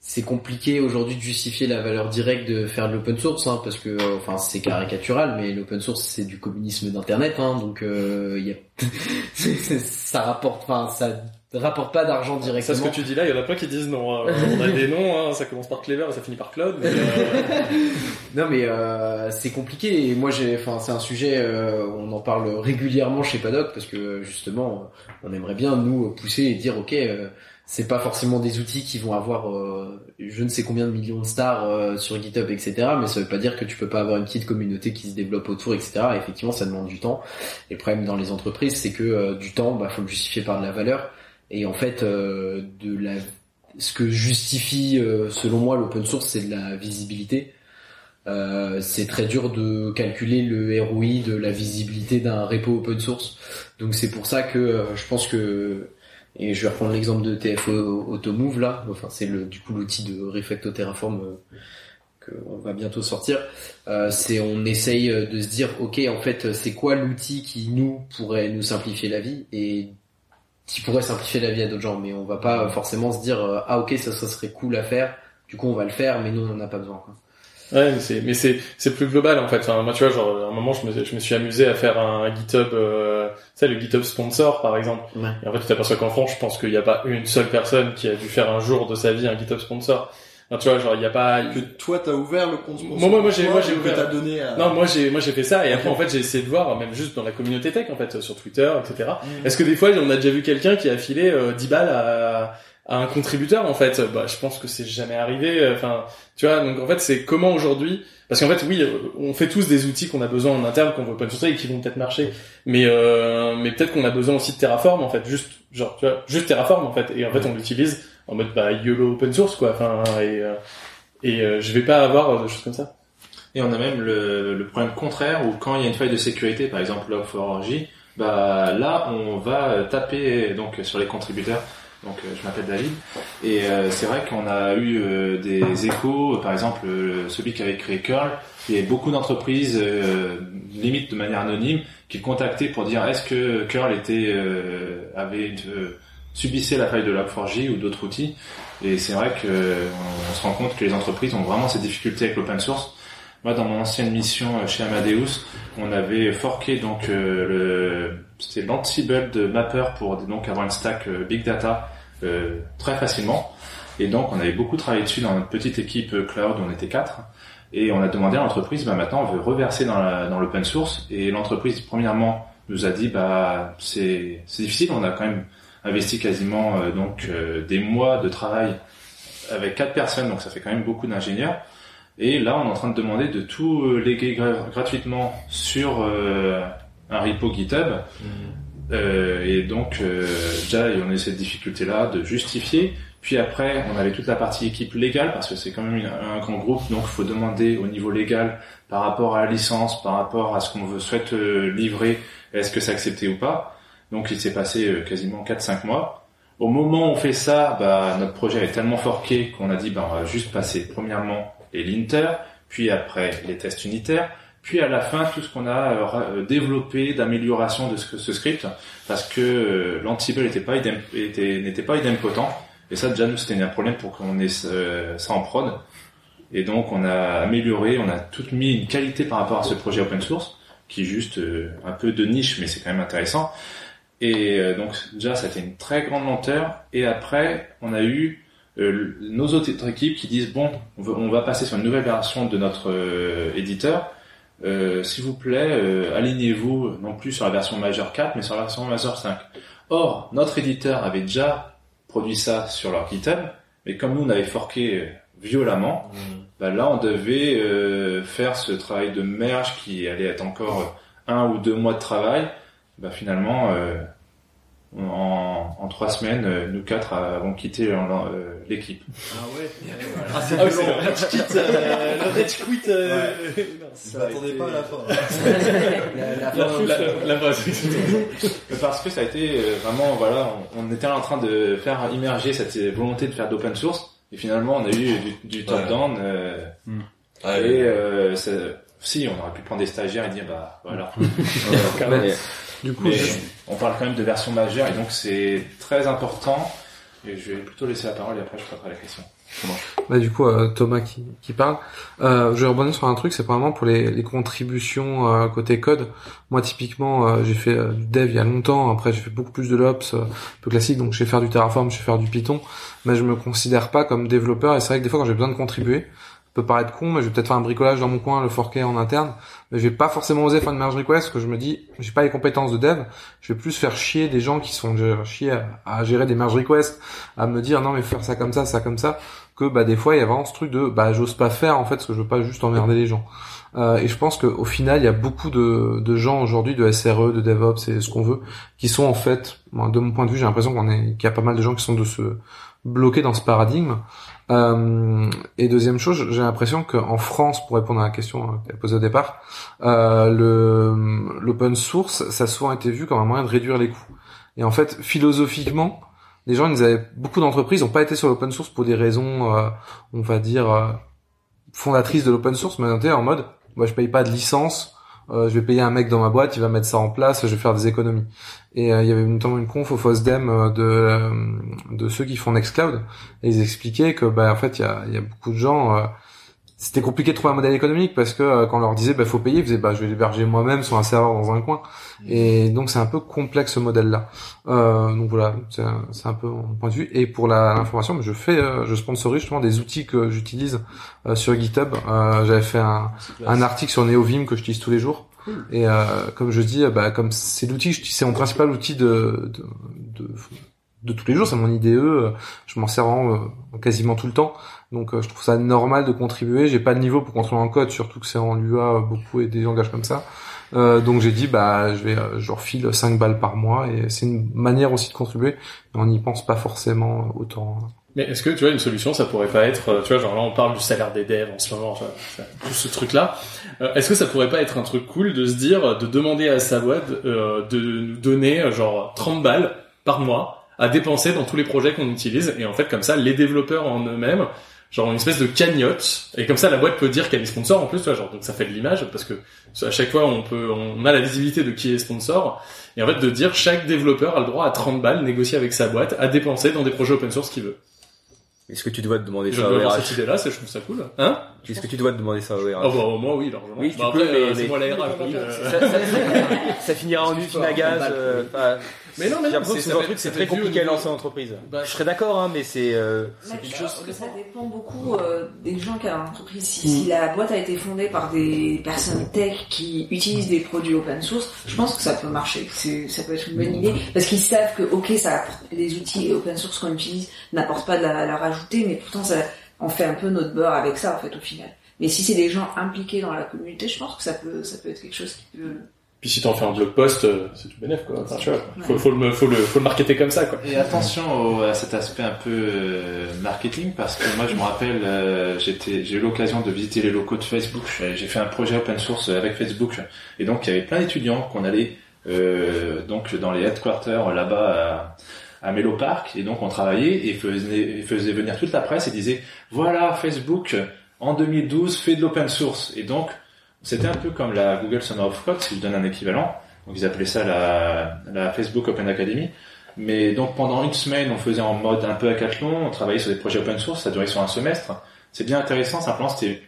c'est compliqué aujourd'hui de justifier la valeur directe de faire de l'open source, hein, parce que enfin c'est caricatural, mais l'open source c'est du communisme d'internet, hein, donc euh, y a ça rapporte enfin ça rapporte pas d'argent C'est directement. ce que tu dis là, il y en a plein qui disent non. hein. on a des noms, hein, ça commence par Clever et ça finit par Cloud. mais, euh, Non mais euh, c'est compliqué et moi j'ai enfin c'est un sujet euh, on en parle régulièrement chez Paddock parce que justement on aimerait bien nous pousser et dire OK euh, c'est pas forcément des outils qui vont avoir euh, je ne sais combien de millions de stars euh, sur GitHub etc mais ça veut pas dire que tu peux pas avoir une petite communauté qui se développe autour etc Et effectivement ça demande du temps et le problème dans les entreprises c'est que euh, du temps bah faut le justifier par de la valeur et en fait euh, de la ce que justifie euh, selon moi l'open source c'est de la visibilité euh, c'est très dur de calculer le ROI de la visibilité d'un repo open source. Donc c'est pour ça que euh, je pense que et je vais reprendre l'exemple de TFO Automove là, enfin c'est le du coup l'outil de Refacto Terraform euh, que on va bientôt sortir. Euh, c'est on essaye de se dire ok en fait c'est quoi l'outil qui nous pourrait nous simplifier la vie? Et qui pourrait simplifier la vie à d'autres gens, mais on va pas forcément se dire euh, ah ok ça, ça serait cool à faire, du coup on va le faire, mais nous on en a pas besoin. Quoi. Ouais, mais c'est mais c'est c'est plus global en fait. Enfin, moi tu vois, genre à un moment je me je me suis amusé à faire un GitHub, euh, tu sais le GitHub sponsor par exemple. Ouais. Et en fait tu t'aperçois qu'en France, je pense qu'il n'y a pas une seule personne qui a dû faire un jour de sa vie un GitHub sponsor. Enfin, tu vois, genre il y a pas Que toi t'as ouvert le compte moi, moi, moi, j'ai, moi, j'ai ouvert. donné à... Non, moi, j'ai, moi, j'ai fait ça, et après, en fait, j'ai essayé de voir, même juste dans la communauté tech, en fait, sur Twitter, etc. Est-ce que des fois, on a déjà vu quelqu'un qui a filé euh, 10 balles à, à un contributeur, en fait? Bah, je pense que c'est jamais arrivé. Enfin, tu vois, donc, en fait, c'est comment aujourd'hui, parce qu'en fait, oui, euh, on fait tous des outils qu'on a besoin en interne, qu'on veut open sourcer et qui vont peut-être marcher. Mais, euh, mais peut-être qu'on a besoin aussi de Terraform, en fait, juste, genre, tu vois, juste Terraform, en fait. Et en fait, on l'utilise en mode, bah, YOLO open source, quoi. Enfin, et, euh, et euh, je vais pas avoir euh, de choses comme ça. Et on a même le, le problème contraire où quand il y a une faille de sécurité, par exemple Log4j, bah là on va taper donc sur les contributeurs. Donc je m'appelle David et euh, c'est vrai qu'on a eu des échos, par exemple celui qui avait créé Curl, il y a beaucoup d'entreprises, limite de manière anonyme, qui contactaient pour dire est-ce que Curl était avait euh, subissait la faille de Log4j ou d'autres outils. Et c'est vrai que euh, on se rend compte que les entreprises ont vraiment ces difficultés avec l'open source. Moi, dans mon ancienne mission euh, chez Amadeus, on avait forqué donc euh, le c'était l'Ansible de Mapper pour donc avoir une stack big data très facilement. Et donc, on avait beaucoup travaillé dessus dans notre petite équipe cloud. On était quatre. Et on a demandé à l'entreprise, bah maintenant, on veut reverser dans la- dans l'open source. Et l'entreprise, premièrement, nous a dit, bah c'est c'est difficile. On a quand même investi quasiment euh, donc euh, des mois de travail avec quatre personnes, donc ça fait quand même beaucoup d'ingénieurs. Et là, on est en train de demander de tout euh, léguer gra- gratuitement sur euh, un repo GitHub. Euh, et donc, euh, déjà, on a eu cette difficulté-là de justifier. Puis après, on avait toute la partie équipe légale, parce que c'est quand même un grand groupe, donc il faut demander au niveau légal, par rapport à la licence, par rapport à ce qu'on souhaite livrer, est-ce que c'est accepté ou pas. Donc il s'est passé euh, quasiment 4-5 mois. Au moment où on fait ça, bah, notre projet est tellement forqué qu'on a dit bah, on va juste passer premièrement les linters, puis après les tests unitaires, puis à la fin tout ce qu'on a euh, euh, développé d'amélioration de ce, script, parce que l'Ansible n'était pas pas idempotent, et ça déjà nous c'était un problème pour qu'on ait ça en prod. Et donc on a amélioré, on a tout mis une qualité par rapport à ce projet open source, qui est juste un peu de niche, mais c'est quand même intéressant. Et euh, donc déjà, ça a été une très grande lenteur. Et après, on a eu euh, nos autres équipes qui disent bon, on, veut- on va passer sur une nouvelle version de notre euh, éditeur. Euh, S'il vous plaît, euh, alignez-vous non plus sur la version majeure 4, mais sur la version majeure 5. Or, notre éditeur avait déjà produit ça sur leur GitHub, mais comme nous, on avait forqué euh, violemment, bah là, on devait euh, faire ce travail de merge qui allait être encore un ou deux mois de travail. Bah finalement, euh, en, en trois semaines, euh, nous quatre avons quitté euh, euh, l'équipe. Ah ouais. Ah, c'est Ah ouais, violent. le rage quit, euh, le rage quit, euh, Ouais. non, Je ça a m'attendais été- pas à la fin. La- la La- fin, la- la- la fin, Mais Parce que ça a été euh, vraiment, voilà, on, on était en train de faire immerger cette volonté de faire d'open source, et finalement on a eu du, du top-down. euh, Hmm. et Ouais. euh, ça- si, on aurait pu prendre des stagiaires et dire, bah voilà. Du coup, Mais je- on parle quand même de version majeure, et donc c'est très important. Et je vais plutôt laisser la parole, et après je ferai la question. Bah, du coup, euh, Thomas qui, qui parle. Euh, je vais rebondir sur un truc, c'est vraiment pour les, les contributions euh, côté code. Moi, typiquement, euh, j'ai fait euh, du dev il y a longtemps. Après, j'ai fait beaucoup plus de l'ops, euh, un peu classique. Donc, je sais faire du Terraform, je sais faire du Python, mais je me considère pas comme développeur. Et c'est vrai que des fois, quand j'ai besoin de contribuer, peut paraître con, mais je vais peut-être faire un bricolage dans mon coin, le forquer en interne. Mais je vais pas forcément oser faire une merge request, parce que je me dis, j'ai pas les compétences de dev. Je vais plus faire chier des gens qui sont déjà chier à, gérer des merge requests, à me dire non mais faire ça comme ça, ça comme ça, que bah des fois il y a vraiment ce truc de bah j'ose pas faire en fait, parce que je veux pas juste emmerder les gens. Euh, et je pense qu'au final il y a beaucoup de, de gens aujourd'hui de SRE, de DevOps et ce qu'on veut, qui sont en fait, de mon point de vue, j'ai l'impression qu'on est qu'il y a pas mal de gens qui sont de se bloquer dans ce paradigme. Euh, et deuxième chose, j'ai l'impression qu'en France, pour répondre à la question euh, que tu as posée au départ, euh, l'open source, ça a souvent été vu comme un moyen de réduire les coûts. Et en fait, philosophiquement, les gens, ils avaient beaucoup d'entreprises n'ont pas été sur l'open source pour des raisons, on va dire, fondatrices de l'open source, mais en mode, moi je paye pas de licence, euh, je vais payer un mec dans ma boîte, il va mettre ça en place, je vais faire des économies. Et euh, il y avait notamment une conf au FOSDEM euh, de euh, de ceux qui font Nextcloud, et ils expliquaient que bah en fait il y a, y a beaucoup de gens, euh, c'était compliqué de trouver un modèle économique parce que quand on leur disait bah faut payer, ils faisaient bah je vais l'héberger moi-même sur un serveur dans un coin. Et donc c'est un peu complexe ce modèle-là. Euh, donc voilà, c'est un, peu mon point de vue. Et pour l'information, je fais, euh, je sponsorise justement des outils que j'utilise euh, sur GitHub. Euh, J'avais fait un, un article sur NeoVim que j'utilise tous les jours. Et comme je dis, bah, comme c'est l'outil, c'est mon principal outil de, de, de, tous les jours, c'est mon IDE. Je m'en sers vraiment quasiment tout le temps. Donc je trouve ça normal de contribuer. J'ai pas le niveau pour construire un code, surtout que c'est en Lua beaucoup et des langages comme ça. Euh, donc j'ai dit bah je vais euh, je leur file 5 balles par mois et c'est une manière aussi de contribuer. Mais on n'y pense pas forcément autant. Mais est-ce que tu vois une solution, ça pourrait pas être, euh, tu vois, genre là on parle du salaire des devs en ce moment, c'est tout ce truc-là. Euh, est-ce que ça pourrait pas être un truc cool de se dire, de demander à sa boîte euh, de donner genre 30 balles par mois à dépenser dans tous les projets qu'on utilise et en fait comme ça les développeurs en eux-mêmes genre une espèce de cagnotte. Et comme ça la boîte peut dire qu'elle est sponsor en plus tu vois genre donc ça fait de l'image parce que à chaque fois on peut on a la visibilité de qui est sponsor. Et en fait de dire chaque développeur a le droit à 30 balles négocié avec sa boîte à dépenser dans des projets open source qu'il veut. Est-ce que tu dois te demander je ça au dois avoir cette idée là je trouve ça cool. Hein? Est-ce que tu dois te demander ça au RH Ah bah moi oui largement. Oui, tu Bah, peux, après, mais, euh, c'est moi la RH donc, euh, ça, ça- ça finira en usine à gaz. Euh, Mais non, mais non, c'est- fait- truc, c'est très compliqué à lancer en entreprise. Bah, je serais d'accord, hein, mais c'est euh, je chose. pense que ça dépend beaucoup euh, des gens qui ont l'entreprise. Si, Mm. si la boîte a été fondée par des personnes tech qui utilisent des produits open source, je pense que ça peut marcher. C'est, ça peut être une bonne idée parce qu'ils savent que ok, ça, les outils open source qu'on utilise n'apportent pas de la, la rajouter, mais pourtant ça, on fait un peu notre beurre avec ça en fait au final. Mais si c'est des gens impliqués dans la communauté, je pense que ça peut, ça peut être quelque chose qui peut. Puis si t'en fais un blog post, euh, c'est tout bénef quoi. Enfin, tu vois, faut, faut, le, faut, le, faut le marketer comme ça quoi. Et attention au, à cet aspect un peu euh, marketing parce que moi je me rappelle, euh, j'étais, j'ai eu l'occasion de visiter les locaux de Facebook. J'ai fait un projet open source avec Facebook et donc il y avait plein d'étudiants qu'on allait euh, donc dans les headquarters là-bas à, à Mellow Park et donc on travaillait et faisait, faisait venir toute la presse et disait voilà Facebook en 2012 fait de l'open source et donc c'était un peu comme la Google Summer of Code, si je donne un équivalent. Donc ils appelaient ça la, Facebook Open Academy. Mais donc pendant une semaine, on faisait en mode un peu hackathon, on travaillait sur des projets open source, ça durait sur un semestre. C'est bien intéressant, simplement c'était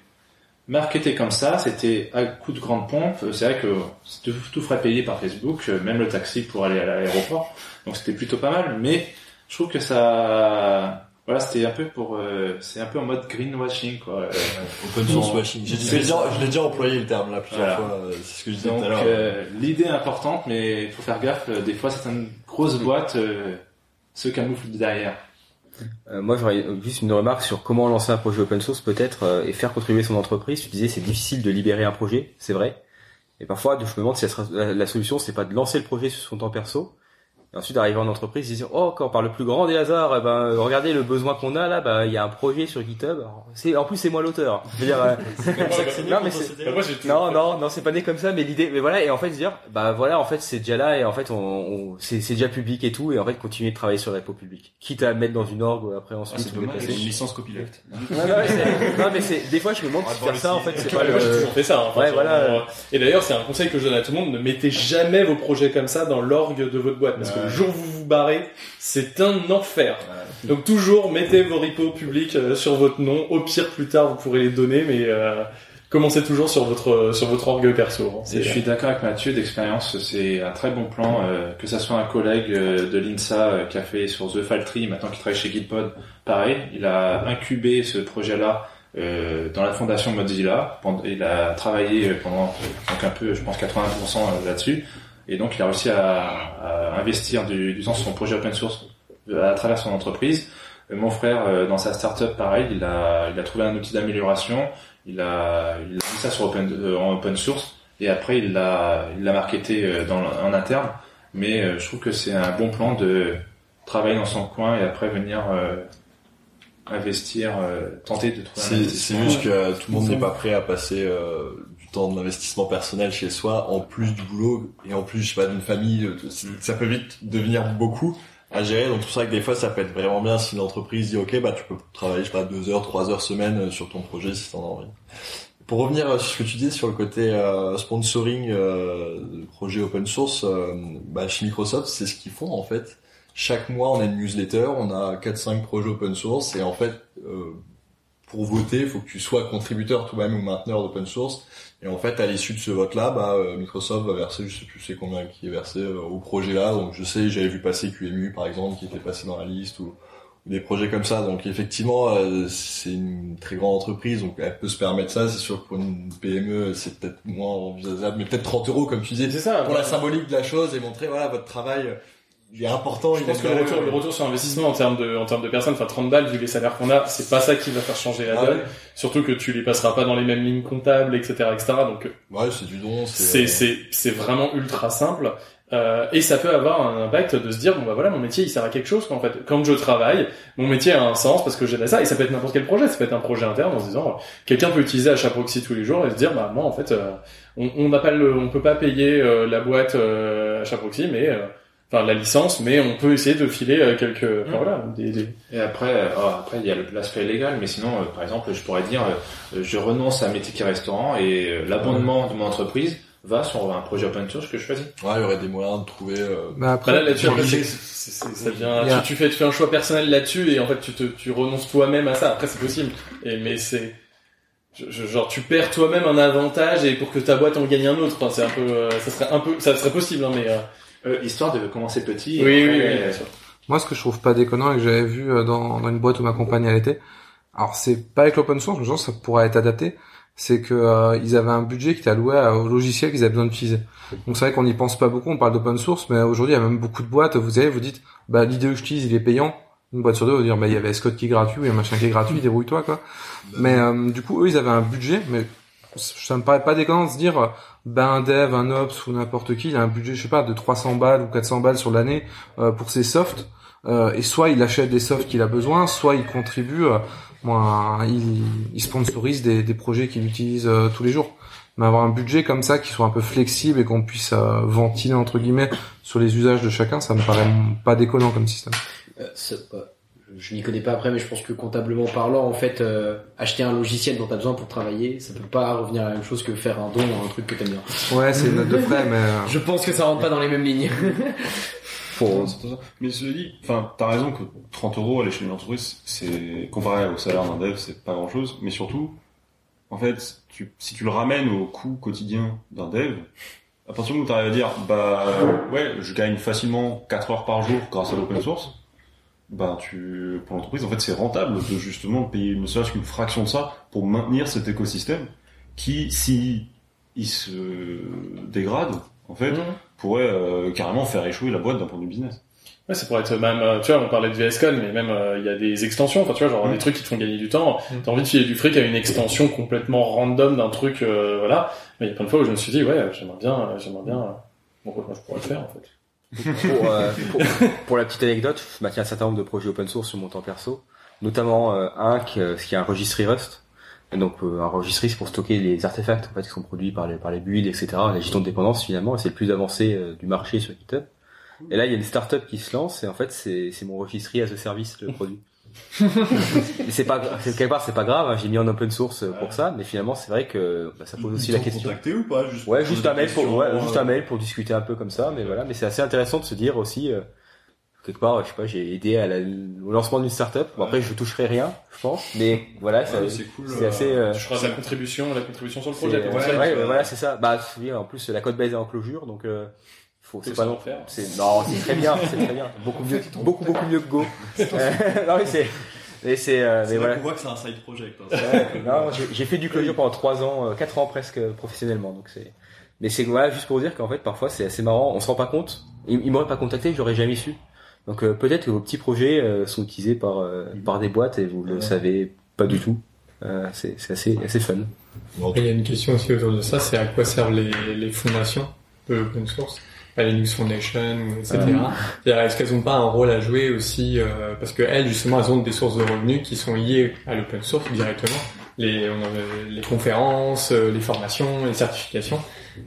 marketé comme ça, c'était à coup de grande pompe. C'est vrai que tout, tout ferait payer par Facebook, même le taxi pour aller à l'aéroport. Donc c'était plutôt pas mal, mais je trouve que ça voilà, c'était un peu pour, euh, c'est un peu en mode greenwashing quoi. Euh, Open source washing. J'ai dit, déjà, je l'ai déjà employé le terme là plusieurs Voilà. fois. euh, C'est ce que je disais Donc tout à l'heure. euh, l'idée est importante, mais il faut faire gaffe. euh, Des fois, certaines grosses boîtes euh, se camouflent derrière. Euh, moi, j'aurais juste une remarque sur comment lancer un projet open source peut-être euh, et faire contribuer son entreprise. Tu disais c'est difficile de libérer un projet, c'est vrai. Et parfois, je me demande si la- la solution c'est pas de lancer le projet sur son temps perso et ensuite d'arriver en entreprise de dire oh quand par le plus grand des hasards, eh ben regardez le besoin qu'on a là, bah il y a un projet sur GitHub. C'est en plus c'est moi l'auteur. Je veux dire, euh, non mais c'est non non non c'est pas né comme ça mais l'idée mais voilà et en fait se dire bah voilà en fait c'est déjà là et en fait on, on- c'est c'est déjà public et tout et en fait continuer de travailler sur la repo publique quitte à mettre dans une org après ensuite c'est dommage, déplacer. une licence copyleft. C'est- non mais c'est des fois je me demande On va si faire ça en fait c'est pas le toujours fait ça. hein. Enfin, ouais voilà euh, Et d'ailleurs, c'est un conseil que je donne à tout le monde ne mettez jamais vos projets comme ça dans l'orgue de votre boîte, parce que le jour où vous vous barrez, c'est un enfer. Donc toujours mettez vos repos publics euh, sur votre nom. Au pire, plus tard, vous pourrez les donner, mais euh, commencez toujours sur votre sur votre orgue perso. hein. Et je suis d'accord avec Mathieu d'expérience, c'est un très bon plan, euh, que ça soit un collègue euh, de l'INSA euh, qui a fait sur The Faltry, maintenant qui travaille chez Gitpod, pareil, il a incubé ce projet-là euh, dans la fondation Mozilla, il a travaillé pendant donc un peu, je pense 80% là-dessus, et donc il a réussi à, à investir du, du temps sur son projet open source euh, à travers son entreprise. Euh, Mon frère, euh, dans sa startup, pareil, il a, il a trouvé un outil d'amélioration, il a, il a mis ça sur open, euh, en open source, et après il l'a, il l'a marketé euh, dans, en interne. Mais euh, je trouve que c'est un bon plan de travailler dans son coin et après venir euh, investir, euh, tenter de trouver un C'est investissement. c'est juste que tout le monde n'est pas prêt à passer euh, temps d'investissement personnel chez soi, en plus du boulot et en plus, je sais pas, d'une famille. euh, c'est- Ça peut vite devenir beaucoup à gérer. Donc c'est pour ça que des fois, ça peut être vraiment bien si une entreprise dit OK, bah tu peux travailler, je sais pas, deux heures, trois heures semaine euh, sur ton projet si t'en as envie. Pour revenir euh, sur ce que tu dis sur le côté euh, sponsoring euh, projet open source, euh, bah, chez Microsoft, c'est ce qu'ils font en fait. Chaque mois, on a une newsletter, on a 4-5 projets open source et en fait, euh, pour voter, il faut que tu sois contributeur toi-même ou mainteneur d'open source. Et en fait, à l'issue de ce vote-là, bah, euh, Microsoft va verser, je sais plus c'est combien qui est versé euh, au projet-là. Donc je sais, j'avais vu passer QEMU par exemple, qui était passé dans la liste ou, ou des projets comme ça. Donc effectivement, euh, c'est une très grande entreprise, donc elle peut se permettre ça. C'est sûr que pour une PME, c'est peut-être moins envisageable, mais peut-être 30 euros comme tu disais, ça, pour ouais. la symbolique de la chose et montrer voilà votre travail. Euh, Il est important. Je il pense que le retour, le retour sur investissement en termes de, en termes de personnes, enfin 30 balles vu les salaires qu'on a, c'est pas ça qui va faire changer la Ah donne. ouais. Surtout que tu les passeras pas dans les mêmes lignes comptables, etc., etc. Donc euh, Ouais, c'est du don. c'est c'est c'est vraiment ultra simple. Euh, et ça peut avoir un impact de se dire bon bah voilà mon métier il sert à quelque chose quoi, en fait quand je travaille mon métier a un sens parce que j'aide à ça et ça peut être n'importe quel projet ça peut être un projet interne en se disant euh, quelqu'un peut utiliser HAProxy tous les jours et se dire bah moi en fait euh, on n'a pas le on peut pas payer euh, la boîte euh, HAProxy mais euh, enfin la licence mais on peut essayer de filer euh, quelques enfin, voilà des, des- Et après, euh, oh, après il y a le- l'aspect légal, mais sinon, euh, par exemple, je pourrais dire, euh, je renonce à mes tickets restaurants et euh, l'abonnement de mon entreprise va sur un projet open source que je choisis. Ouais, il y aurait des moyens de trouver. Euh, Bah, après- Bah là, là-dessus, après, Corriger. c'est- c'est- c'est- ça tu, tu fais, tu fais un choix personnel là-dessus et en fait, tu te, tu renonces toi-même à ça. Après, c'est possible. Et, mais c'est, je- je- genre, tu perds toi-même un avantage et pour que ta boîte en gagne un autre. Enfin, c'est un peu, euh, ça serait un peu, ça serait possible, hein, mais, euh, Euh, histoire de commencer petit. et oui, oui, oui, euh, bien sûr. Moi, ce que je trouve pas déconnant et que j'avais vu euh, dans, dans une boîte où ma compagne elle était, alors c'est pas avec l'open source, mais je pense que ça pourrait être adapté, c'est que euh, ils avaient un budget qui était alloué au logiciel qu'ils avaient besoin d'utiliser. Donc c'est vrai qu'on n'y pense pas beaucoup, on parle d'open source, mais aujourd'hui il y a même beaucoup de boîtes, vous savez, vous dites, bah l'idée que j'utilise il est payant, une boîte sur deux va dire, bah, il y avait Scott qui est gratuit, il y a machin qui est gratuit, débrouille-toi, quoi. Mais, euh, du coup, eux, ils avaient un budget, mais ça me paraît pas déconnant de se dire, ben, un dev, un ops ou n'importe qui, il a un budget, je sais pas, de 300 balles ou 400 balles sur l'année, euh, pour ses softs. Euh, et soit il achète des softs qu'il a besoin, soit il contribue, euh, il, il sponsorise des, des projets qu'il utilise euh, tous les jours. Mais avoir un budget comme ça qui soit un peu flexible et qu'on puisse euh, ventiler entre guillemets sur les usages de chacun, ça me paraît pas déconnant comme système. Euh, je n'y connais pas après, mais je pense que comptablement parlant, en fait, euh, acheter un logiciel dont tu as besoin pour travailler, ça peut pas revenir à la même chose que faire un don à un truc que t'aimes bien. Ouais, c'est une note de frais, mais... euh, Je pense que ça rentre pas dans les mêmes lignes. Mais cela dit, enfin, t'as raison que 30 euros à l'échelle d'une entreprise, c'est comparé au salaire d'un dev, c'est pas grand chose. Mais surtout, en fait, tu, si tu le ramènes au coût quotidien d'un dev, à partir du moment où t'arrives à dire, bah ouais, je gagne facilement 4 heures par jour grâce à l'open source, bah tu, pour l'entreprise, en fait, c'est rentable de justement payer ne serait-ce qu'une fraction de ça pour maintenir cet écosystème qui, si il se dégrade, en fait, Mhm. pourrait euh, carrément faire échouer la boîte d'un point de vue business. Ouais, ça pourrait être même, euh, tu vois, on parlait de VS Code, mais même euh, il y a des extensions, enfin tu vois, genre Mm. des trucs qui te font gagner du temps. T'as envie de filer du fric à une extension complètement random d'un truc, euh, voilà. Mais il y a plein de fois où je me suis dit, ouais, j'aimerais bien, euh, j'aimerais bien. Bon, moi je pourrais le faire en fait. Pour, euh, pour, pour la petite anecdote, je maintiens un certain nombre de projets open source sur mon temps perso, notamment euh, un qui, euh, qui est un registry Rust. Donc euh, un registry c'est pour stocker les artefacts en fait qui sont produits par les par les builds etc. La gestion de dépendance finalement et c'est le plus avancé euh, du marché sur GitHub. Et là il y a une startup qui se lance et en fait c'est c'est mon registry as a service le produit. Mais c'est pas c'est- quelque part c'est pas grave hein, j'ai mis en open source euh, pour ça mais finalement c'est vrai que bah, ça pose aussi la question. contacté ou pas juste ouais juste un mail pour ouais, euh, juste un mail pour discuter un peu comme ça mais voilà. Mais c'est assez intéressant de se dire aussi euh, quelque part je sais pas j'ai aidé à la- au lancement d'une startup. Bon après je toucherai rien je pense mais voilà c'est cool, c'est euh, assez euh, tu feras ta contribution, la contribution sur le projet, ouais, ouais, voilà c'est ça. Bah oui, en plus la code base est en closure donc euh, faut c'est pas non faire. c'est non c'est très bien c'est très bien beaucoup mieux beaucoup beaucoup mieux que Go Euh, non mais c'est mais c'est euh, mais là voilà qu'on voit que c'est un side project. hein. Ouais, non, j'ai- j'ai fait du closure pendant 3 ans, euh, 4 ans presque euh, professionnellement. Donc c'est, mais c'est voilà juste pour dire qu'en fait parfois c'est assez marrant, on se rend pas compte. Il, il m'aurait pas contacté, j'aurais jamais su. Donc euh, peut-être que vos petits projets euh, sont utilisés par euh, par des boîtes et vous le savez pas du tout. Euh, c'est c'est assez assez fun. Il y a une question aussi autour de ça, c'est à quoi servent les, les fondations de l'open source? La Linux Foundation, ou etc. Euh. Est-ce qu'elles n'ont pas un rôle à jouer aussi euh, Parce que elles, justement, elles ont des sources de revenus qui sont liées à l'open source directement. Les, on a les conférences, euh, les formations, les certifications.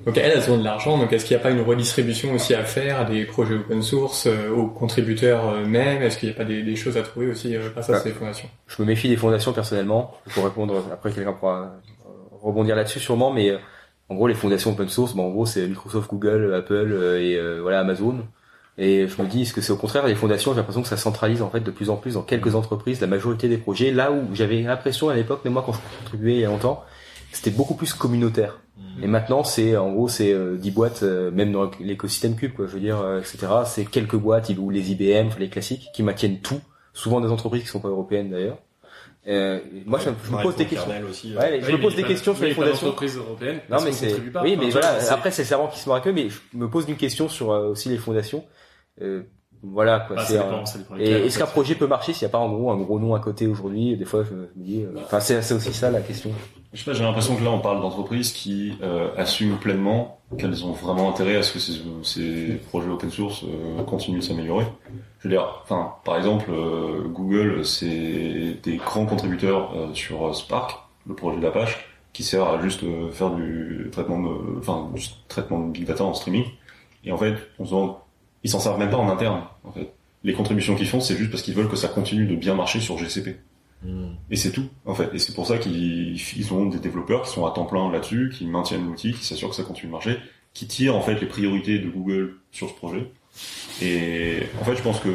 Donc elles, elles ont de l'argent. Donc est-ce qu'il n'y a pas une redistribution aussi à faire à des projets open source, euh, aux contributeurs eux-mêmes Est-ce qu'il n'y a pas des, des choses à trouver aussi euh, grâce à Ouais. ces fondations? Je me méfie des fondations personnellement. Pour répondre, après quelqu'un pourra euh, rebondir là-dessus sûrement, mais euh, en gros les fondations open source, bon, en gros c'est Microsoft, Google, Apple euh, et euh, voilà Amazon. Et je me dis, est-ce que c'est au contraire les fondations J'ai l'impression que ça centralise en fait de plus en plus dans quelques entreprises la majorité des projets. Là où j'avais l'impression à l'époque, même moi quand je contribuais il y a longtemps, c'était beaucoup plus communautaire. Et maintenant, c'est en gros, c'est euh, 10 boîtes, euh, même dans l'écosystème Cube, quoi, je veux dire, euh, etc. C'est quelques boîtes, ou les IBM, les classiques, qui maintiennent tout. Souvent des entreprises qui sont pas européennes d'ailleurs. Euh, moi, je, me- je me Ouais, pose des questions. Aussi, euh. Ouais, je me pose des questions sur les fondations. européennes, Non, mais c'est. Oui, mais Enfin, voilà. Après, c'est le servant qui se mord que, mais je me pose une question sur euh, aussi les fondations. Voilà quoi. Ah, c'est, dépend, euh, et est-ce qu'un projet peut marcher s'il n'y a pas en gros un gros nom à côté aujourd'hui? Des fois, je me dis. euh, Enfin, c'est c'est aussi ça la question. Je sais pas, j'ai l'impression que là on parle d'entreprises qui euh, assument pleinement qu'elles ont vraiment intérêt à ce que ces, ces projets open source euh, continuent de s'améliorer. Je veux dire, enfin, par exemple, euh, Google, c'est des grands contributeurs euh, sur Spark, le projet d'Apache, qui sert à juste euh, faire du traitement de, enfin, du traitement de big data en streaming. Et en fait, on se demande, ils s'en servent même pas en interne. En fait, les contributions qu'ils font, c'est juste parce qu'ils veulent que ça continue de bien marcher sur GCP. Et c'est tout, en fait. Et c'est pour ça qu'ils ils ont des développeurs qui sont à temps plein là-dessus, qui maintiennent l'outil, qui s'assurent que ça continue de marcher, qui tirent en fait les priorités de Google sur ce projet. Et en fait, je pense que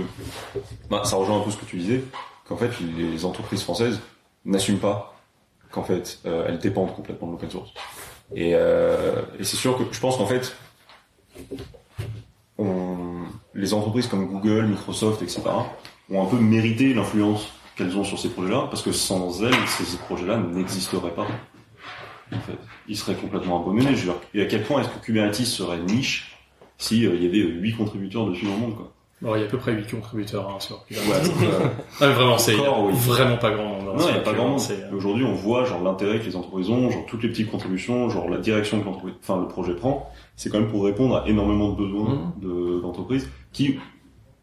bah, ça rejoint un peu ce que tu disais, qu'en fait les entreprises françaises n'assument pas qu'en fait euh, elles dépendent complètement de l'open source. Et, euh, et c'est sûr que je pense qu'en fait on- les entreprises comme Google, Microsoft, etc. ont un peu mérité l'influence qu'elles ont sur ces projets-là, parce que sans elles, ces, projets-là n'existeraient pas. En fait, ils seraient complètement abandonnés. Et à quel point est-ce que Kubernetes serait niche si euh, y avait huit contributeurs dessus dans le monde, Bon, il y a à peu près 8 contributeurs hein, sur Ouais, donc, euh, Ah, mais vraiment, c'est oui. vraiment pas grand monde. hein, Non, il n'y a sur pas grand monde. Et Aujourd'hui, on voit genre l'intérêt que les entreprises ont, genre toutes les petites contributions, genre la direction que enfin le projet prend. C'est quand même pour répondre à énormément de besoins Mhm. de- d'entreprises qui,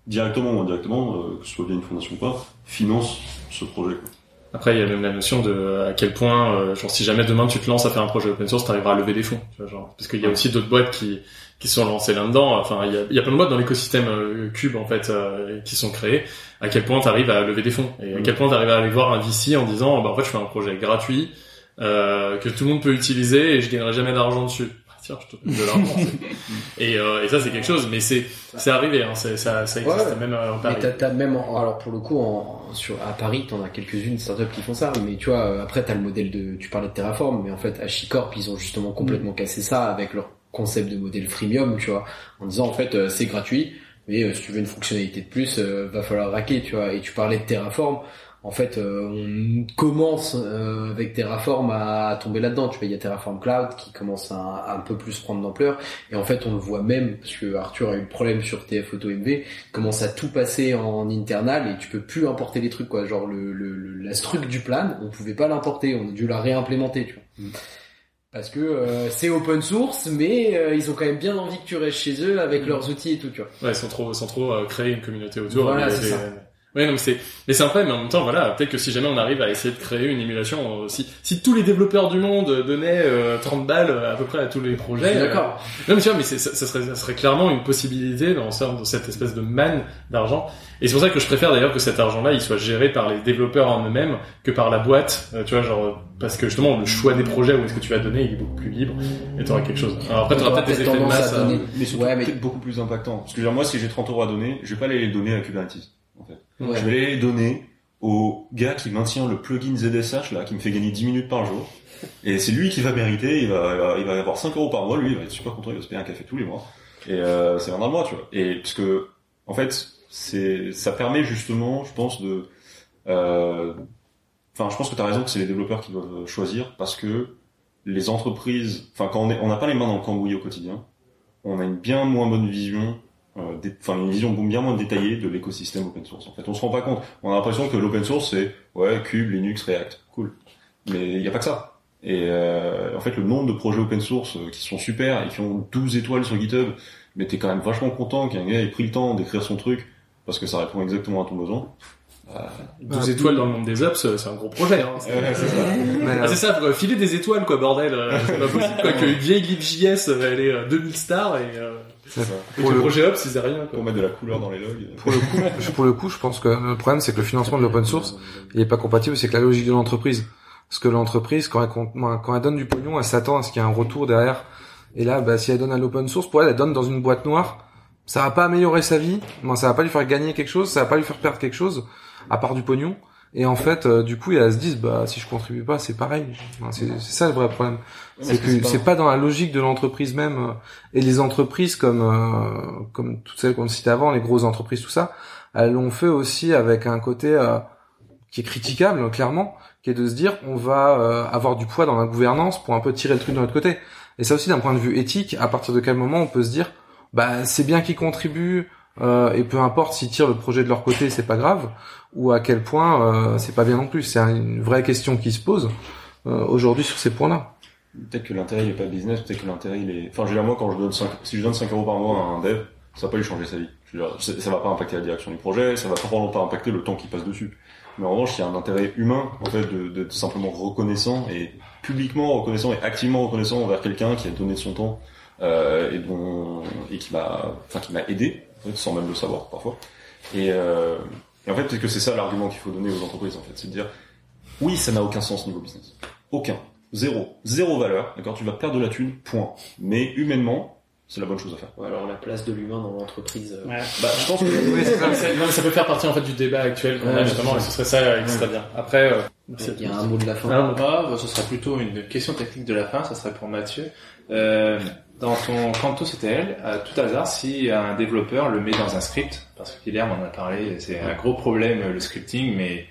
directement ou indirectement, euh, que ce soit via une fondation ou pas, financent ce projet. Quoi. Après, il y a même la notion de euh, à quel point, euh, genre, si jamais demain tu te lances à faire un projet open source, t'arriveras à lever des fonds. Tu vois, genre, parce qu'il y a aussi d'autres boîtes qui qui sont lancées là-dedans. Enfin, il y a, y a plein de boîtes dans l'écosystème euh, Cube en fait euh, qui sont créées. À quel point t'arrives à lever des fonds et à quel point t'arrives à aller voir un VC en disant, bah en fait, je fais un projet gratuit euh, que tout le monde peut utiliser et je gagnerai jamais d'argent dessus. Ah, Tiens, je te de l'argent. et, euh, et ça, c'est quelque chose. Mais c'est c'est arrivé. Hein, ça ça existe Ouais. même euh, en Mais Paris. t'as, t'as même, en- alors pour le coup, en, sur, à Paris, t'en as quelques-unes startups qui font ça, mais tu vois, après t'as le modèle de, tu parlais de Terraform, mais en fait, HashiCorp, ils ont justement complètement Mm. cassé ça avec leur concept de modèle freemium, tu vois, en disant en fait, euh, c'est gratuit, mais euh, si tu veux une fonctionnalité de plus, euh, va falloir raquer, tu vois, et tu parlais de Terraform, en fait, euh, on commence euh, avec Terraform à tomber là-dedans. Tu vois, il y a Terraform Cloud qui commence à, un peu plus prendre d'ampleur. Et en fait, on le voit même parce que Arthur a eu le problème sur TF Auto MV, commence à tout passer en internal et tu peux plus importer les trucs quoi. Genre le, le, le- la du plan, on pouvait pas l'importer, on a dû la réimplémenter. Tu vois. Parce que euh, c'est open source, mais euh, ils ont quand même bien envie que tu restes chez eux avec leurs outils et tout, tu vois. Ouais, sans trop, sans trop euh, créer une communauté autour. Voilà, c'est ça. Ouais, non, mais c'est, mais c'est un peu, mais en même temps, voilà, peut-être que si jamais on arrive à essayer de créer une émulation, euh, si, si tous les développeurs du monde donnaient euh, 30 balles euh, à peu près à tous les projets. Je suis d'accord. euh, non, mais tu vois, mais c'est- ça, ça serait, ça serait clairement une possibilité dans, ce- dans cette espèce de manne d'argent. Et c'est pour ça que je préfère d'ailleurs que cet argent-là, il soit géré par les développeurs en eux-mêmes que par la boîte, euh, tu vois, genre, parce que justement, le choix des projets, où est-ce que tu vas donner, il est beaucoup plus libre, et t'auras quelque chose. Alors après, t'auras peut-être des effets de masse. euh, mais surtout peut-être beaucoup plus impactant. Parce que genre, moi, si j'ai 30 euros à donner, je vais pas aller les donner à Kubernetes. En fait. Ouais. Je vais les donner au gars qui maintient le plugin ZSH là, qui me fait gagner 10 minutes par jour. Et c'est lui qui va mériter, il va, il va, avoir 5 euros par mois, lui, il va être super content, il va se payer un café tous les mois. Et euh, c'est le mois, tu vois. Et parce que, en fait, c'est, ça permet justement, je pense, de, euh, enfin, je pense que t'as raison que c'est les développeurs qui doivent choisir parce que les entreprises, enfin, quand on est, on n'a pas les mains dans le cambouis au quotidien, on a une bien moins bonne vision, euh, une vision bien moins détaillée de l'écosystème open source. En fait, on se rend pas compte. On a l'impression que l'open source c'est ouais Cube, Linux, React, cool. Mais il n'y a pas que ça. Et euh, en fait, le nombre de projets open source euh, qui sont super et qui ont 12 étoiles sur GitHub, mais t'es quand même vachement content qu'un gars ait pris le temps d'écrire son truc parce que ça répond exactement à ton besoin. Euh, 12 étoiles dans le monde des apps, c'est un gros projet. Hein. C'est ça. Ah, c'est ça, faut filer des étoiles, quoi, bordel. euh, C'est pas possible, quoi, qu'une vieille libjs, elle est euh, 2000 stars et, euh, ça. Pour le projet Ops, ils rien, quoi. Pour mettre de la couleur dans les logs. Pour le coup, je- pour le coup, je pense que le problème, c'est que le financement de l'open source, il est pas compatible, c'est que la logique de l'entreprise. Parce que l'entreprise, quand elle, compte- quand elle donne du pognon, elle s'attend à ce qu'il y ait un retour derrière. Et là, bah, si elle donne à l'open source, pour elle, elle donne dans une boîte noire. Ça va pas améliorer sa vie. Non, ça va pas lui faire gagner quelque chose. Ça va pas lui faire perdre quelque chose, à part du pognon. Et en fait, euh, du coup, elles se disent, bah, si je contribue pas, c'est pareil. C'est ça le vrai problème. C'est que c'est que pas- c'est pas dans la logique de l'entreprise même. euh, Et les entreprises comme euh, comme toutes celles qu'on citait avant, les grosses entreprises, tout ça, elles l'ont fait aussi avec un côté euh, qui est critiquable, clairement, qui est de se dire, on va euh, avoir du poids dans la gouvernance pour un peu tirer le truc de notre côté. Et ça aussi, d'un point de vue éthique, à partir de quel moment on peut se dire, bah, c'est bien qu'ils contribuent. Euh, et peu importe s'ils tirent le projet de leur côté, c'est pas grave, ou à quel point euh, c'est pas bien non plus. C'est une vraie question qui se pose euh, aujourd'hui sur ces points-là. Peut-être que l'intérêt il est pas business, peut-être que l'intérêt il est. Enfin, je veux dire, moi quand je donne 5, si je donne 5 euros par mois à un dev, ça va pas lui changer sa vie. Je veux dire, ça va pas impacter la direction du projet, ça va probablement pas impacter le temps qu'il passe dessus. Mais en revanche, il y a un intérêt humain, en fait, d'être simplement reconnaissant et publiquement reconnaissant et activement reconnaissant envers quelqu'un qui a donné son temps euh, et dont et qui m'a, enfin qui m'a aidé, sans même le savoir parfois. Et, euh, et en fait, peut-être que c'est ça l'argument qu'il faut donner aux entreprises, en fait, c'est de dire, oui, ça n'a aucun sens niveau business, aucun, zéro, zéro valeur. D'accord, tu vas perdre de la thune, point. Mais humainement, c'est la bonne chose à faire. Ouais, alors la place de l'humain dans l'entreprise. euh, Ouais. Bah, je pense que Oui, ça. Non, mais ça peut faire partie en fait du débat actuel qu'on a justement, et ce serait ça qui serait bien. Après, euh, Il y a un mot de la fin. Ah, Moi, bah, ce sera plutôt une question technique de la fin, ça serait pour Mathieu. Euh, dans ton Canto CTL, à tout hasard, si un développeur le met dans un script, parce que Guilherme en a parlé, c'est un gros problème le scripting, mais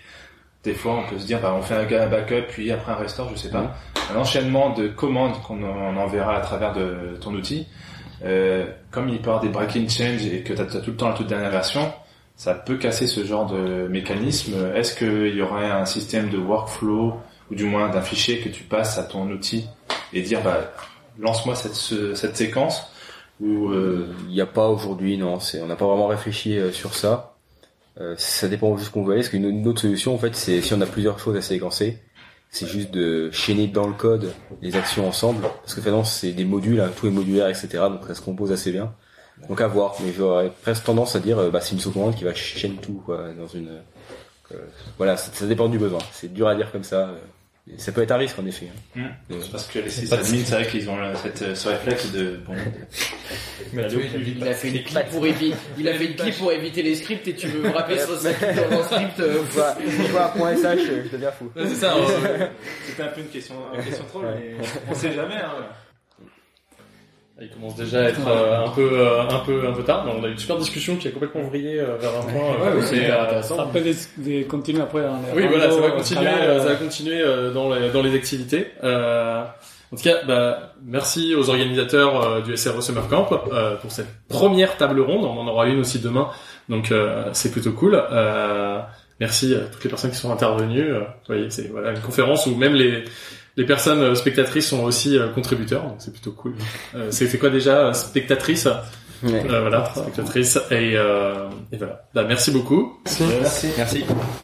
des fois on peut se dire, bah, on fait un backup, puis après un restore, je sais pas. Un enchaînement de commandes qu'on en- on enverra à travers de ton outil. euh, comme il peut y avoir des breaking change et que tu as, tout le temps la toute dernière version, ça peut casser ce genre de mécanisme. Est-ce qu'il y aurait un système de workflow ou du moins d'un fichier que tu passes à ton outil et dire bah lance-moi cette, ce- cette séquence ou euh, Il n'y a pas aujourd'hui, non. On n'a pas vraiment réfléchi euh, sur ça. Euh, ça dépend de ce qu'on veut aller. Parce qu'une une autre solution, en fait, c'est si on a plusieurs choses à séquencer, c'est juste de chaîner dans le code les actions ensemble. Parce que finalement, c'est des modules, hein, tout est modulaire, etc. Donc ça se compose assez bien. Donc à voir. Mais j'aurais presque tendance à dire, bah, c'est une sous-commande qui va chaîner tout dans une. voilà, ça dépend du besoin. C'est dur à dire comme ça. Euh. Ça peut être un risque en effet. hein. Hmm. Euh, parce que les c'est sysadmins, c'est vrai qu'ils ont euh, cette, euh, ce réflexe de bon. Il a fait une clip pour éviter, il a fait une clip pour éviter les scripts et tu veux me rappeler sur ça dans un script. euh, un point SH, je deviens fou. Ouais, c'est ça. euh, C'était un peu une question, une question trop, mais on sait jamais. Hein. Il commence déjà à être euh, un peu euh, un peu un peu tard, mais on a eu une super discussion qui a complètement vrillé euh, vers un point. euh, Ouais, c'est, c'est euh, intéressant. Après, des, des continuer après. hein, Oui, voilà, ça va continuer, euh, ça va continuer euh, dans les dans les activités. Euh, en tout cas, bah, merci aux organisateurs euh, du SRE Summer Camp euh, pour cette première table ronde. On en aura une aussi demain, donc euh, c'est plutôt cool. Euh, merci à toutes les personnes qui sont intervenues. Euh, vous voyez, c'est voilà une conférence où même les les personnes euh, spectatrices sont aussi euh, contributeurs, donc c'est plutôt cool. Euh, c'est c'est quoi déjà euh, spectatrice? Ouais. Euh, Voilà, spectatrice et, euh, et voilà. Bah, merci beaucoup. Merci. Merci.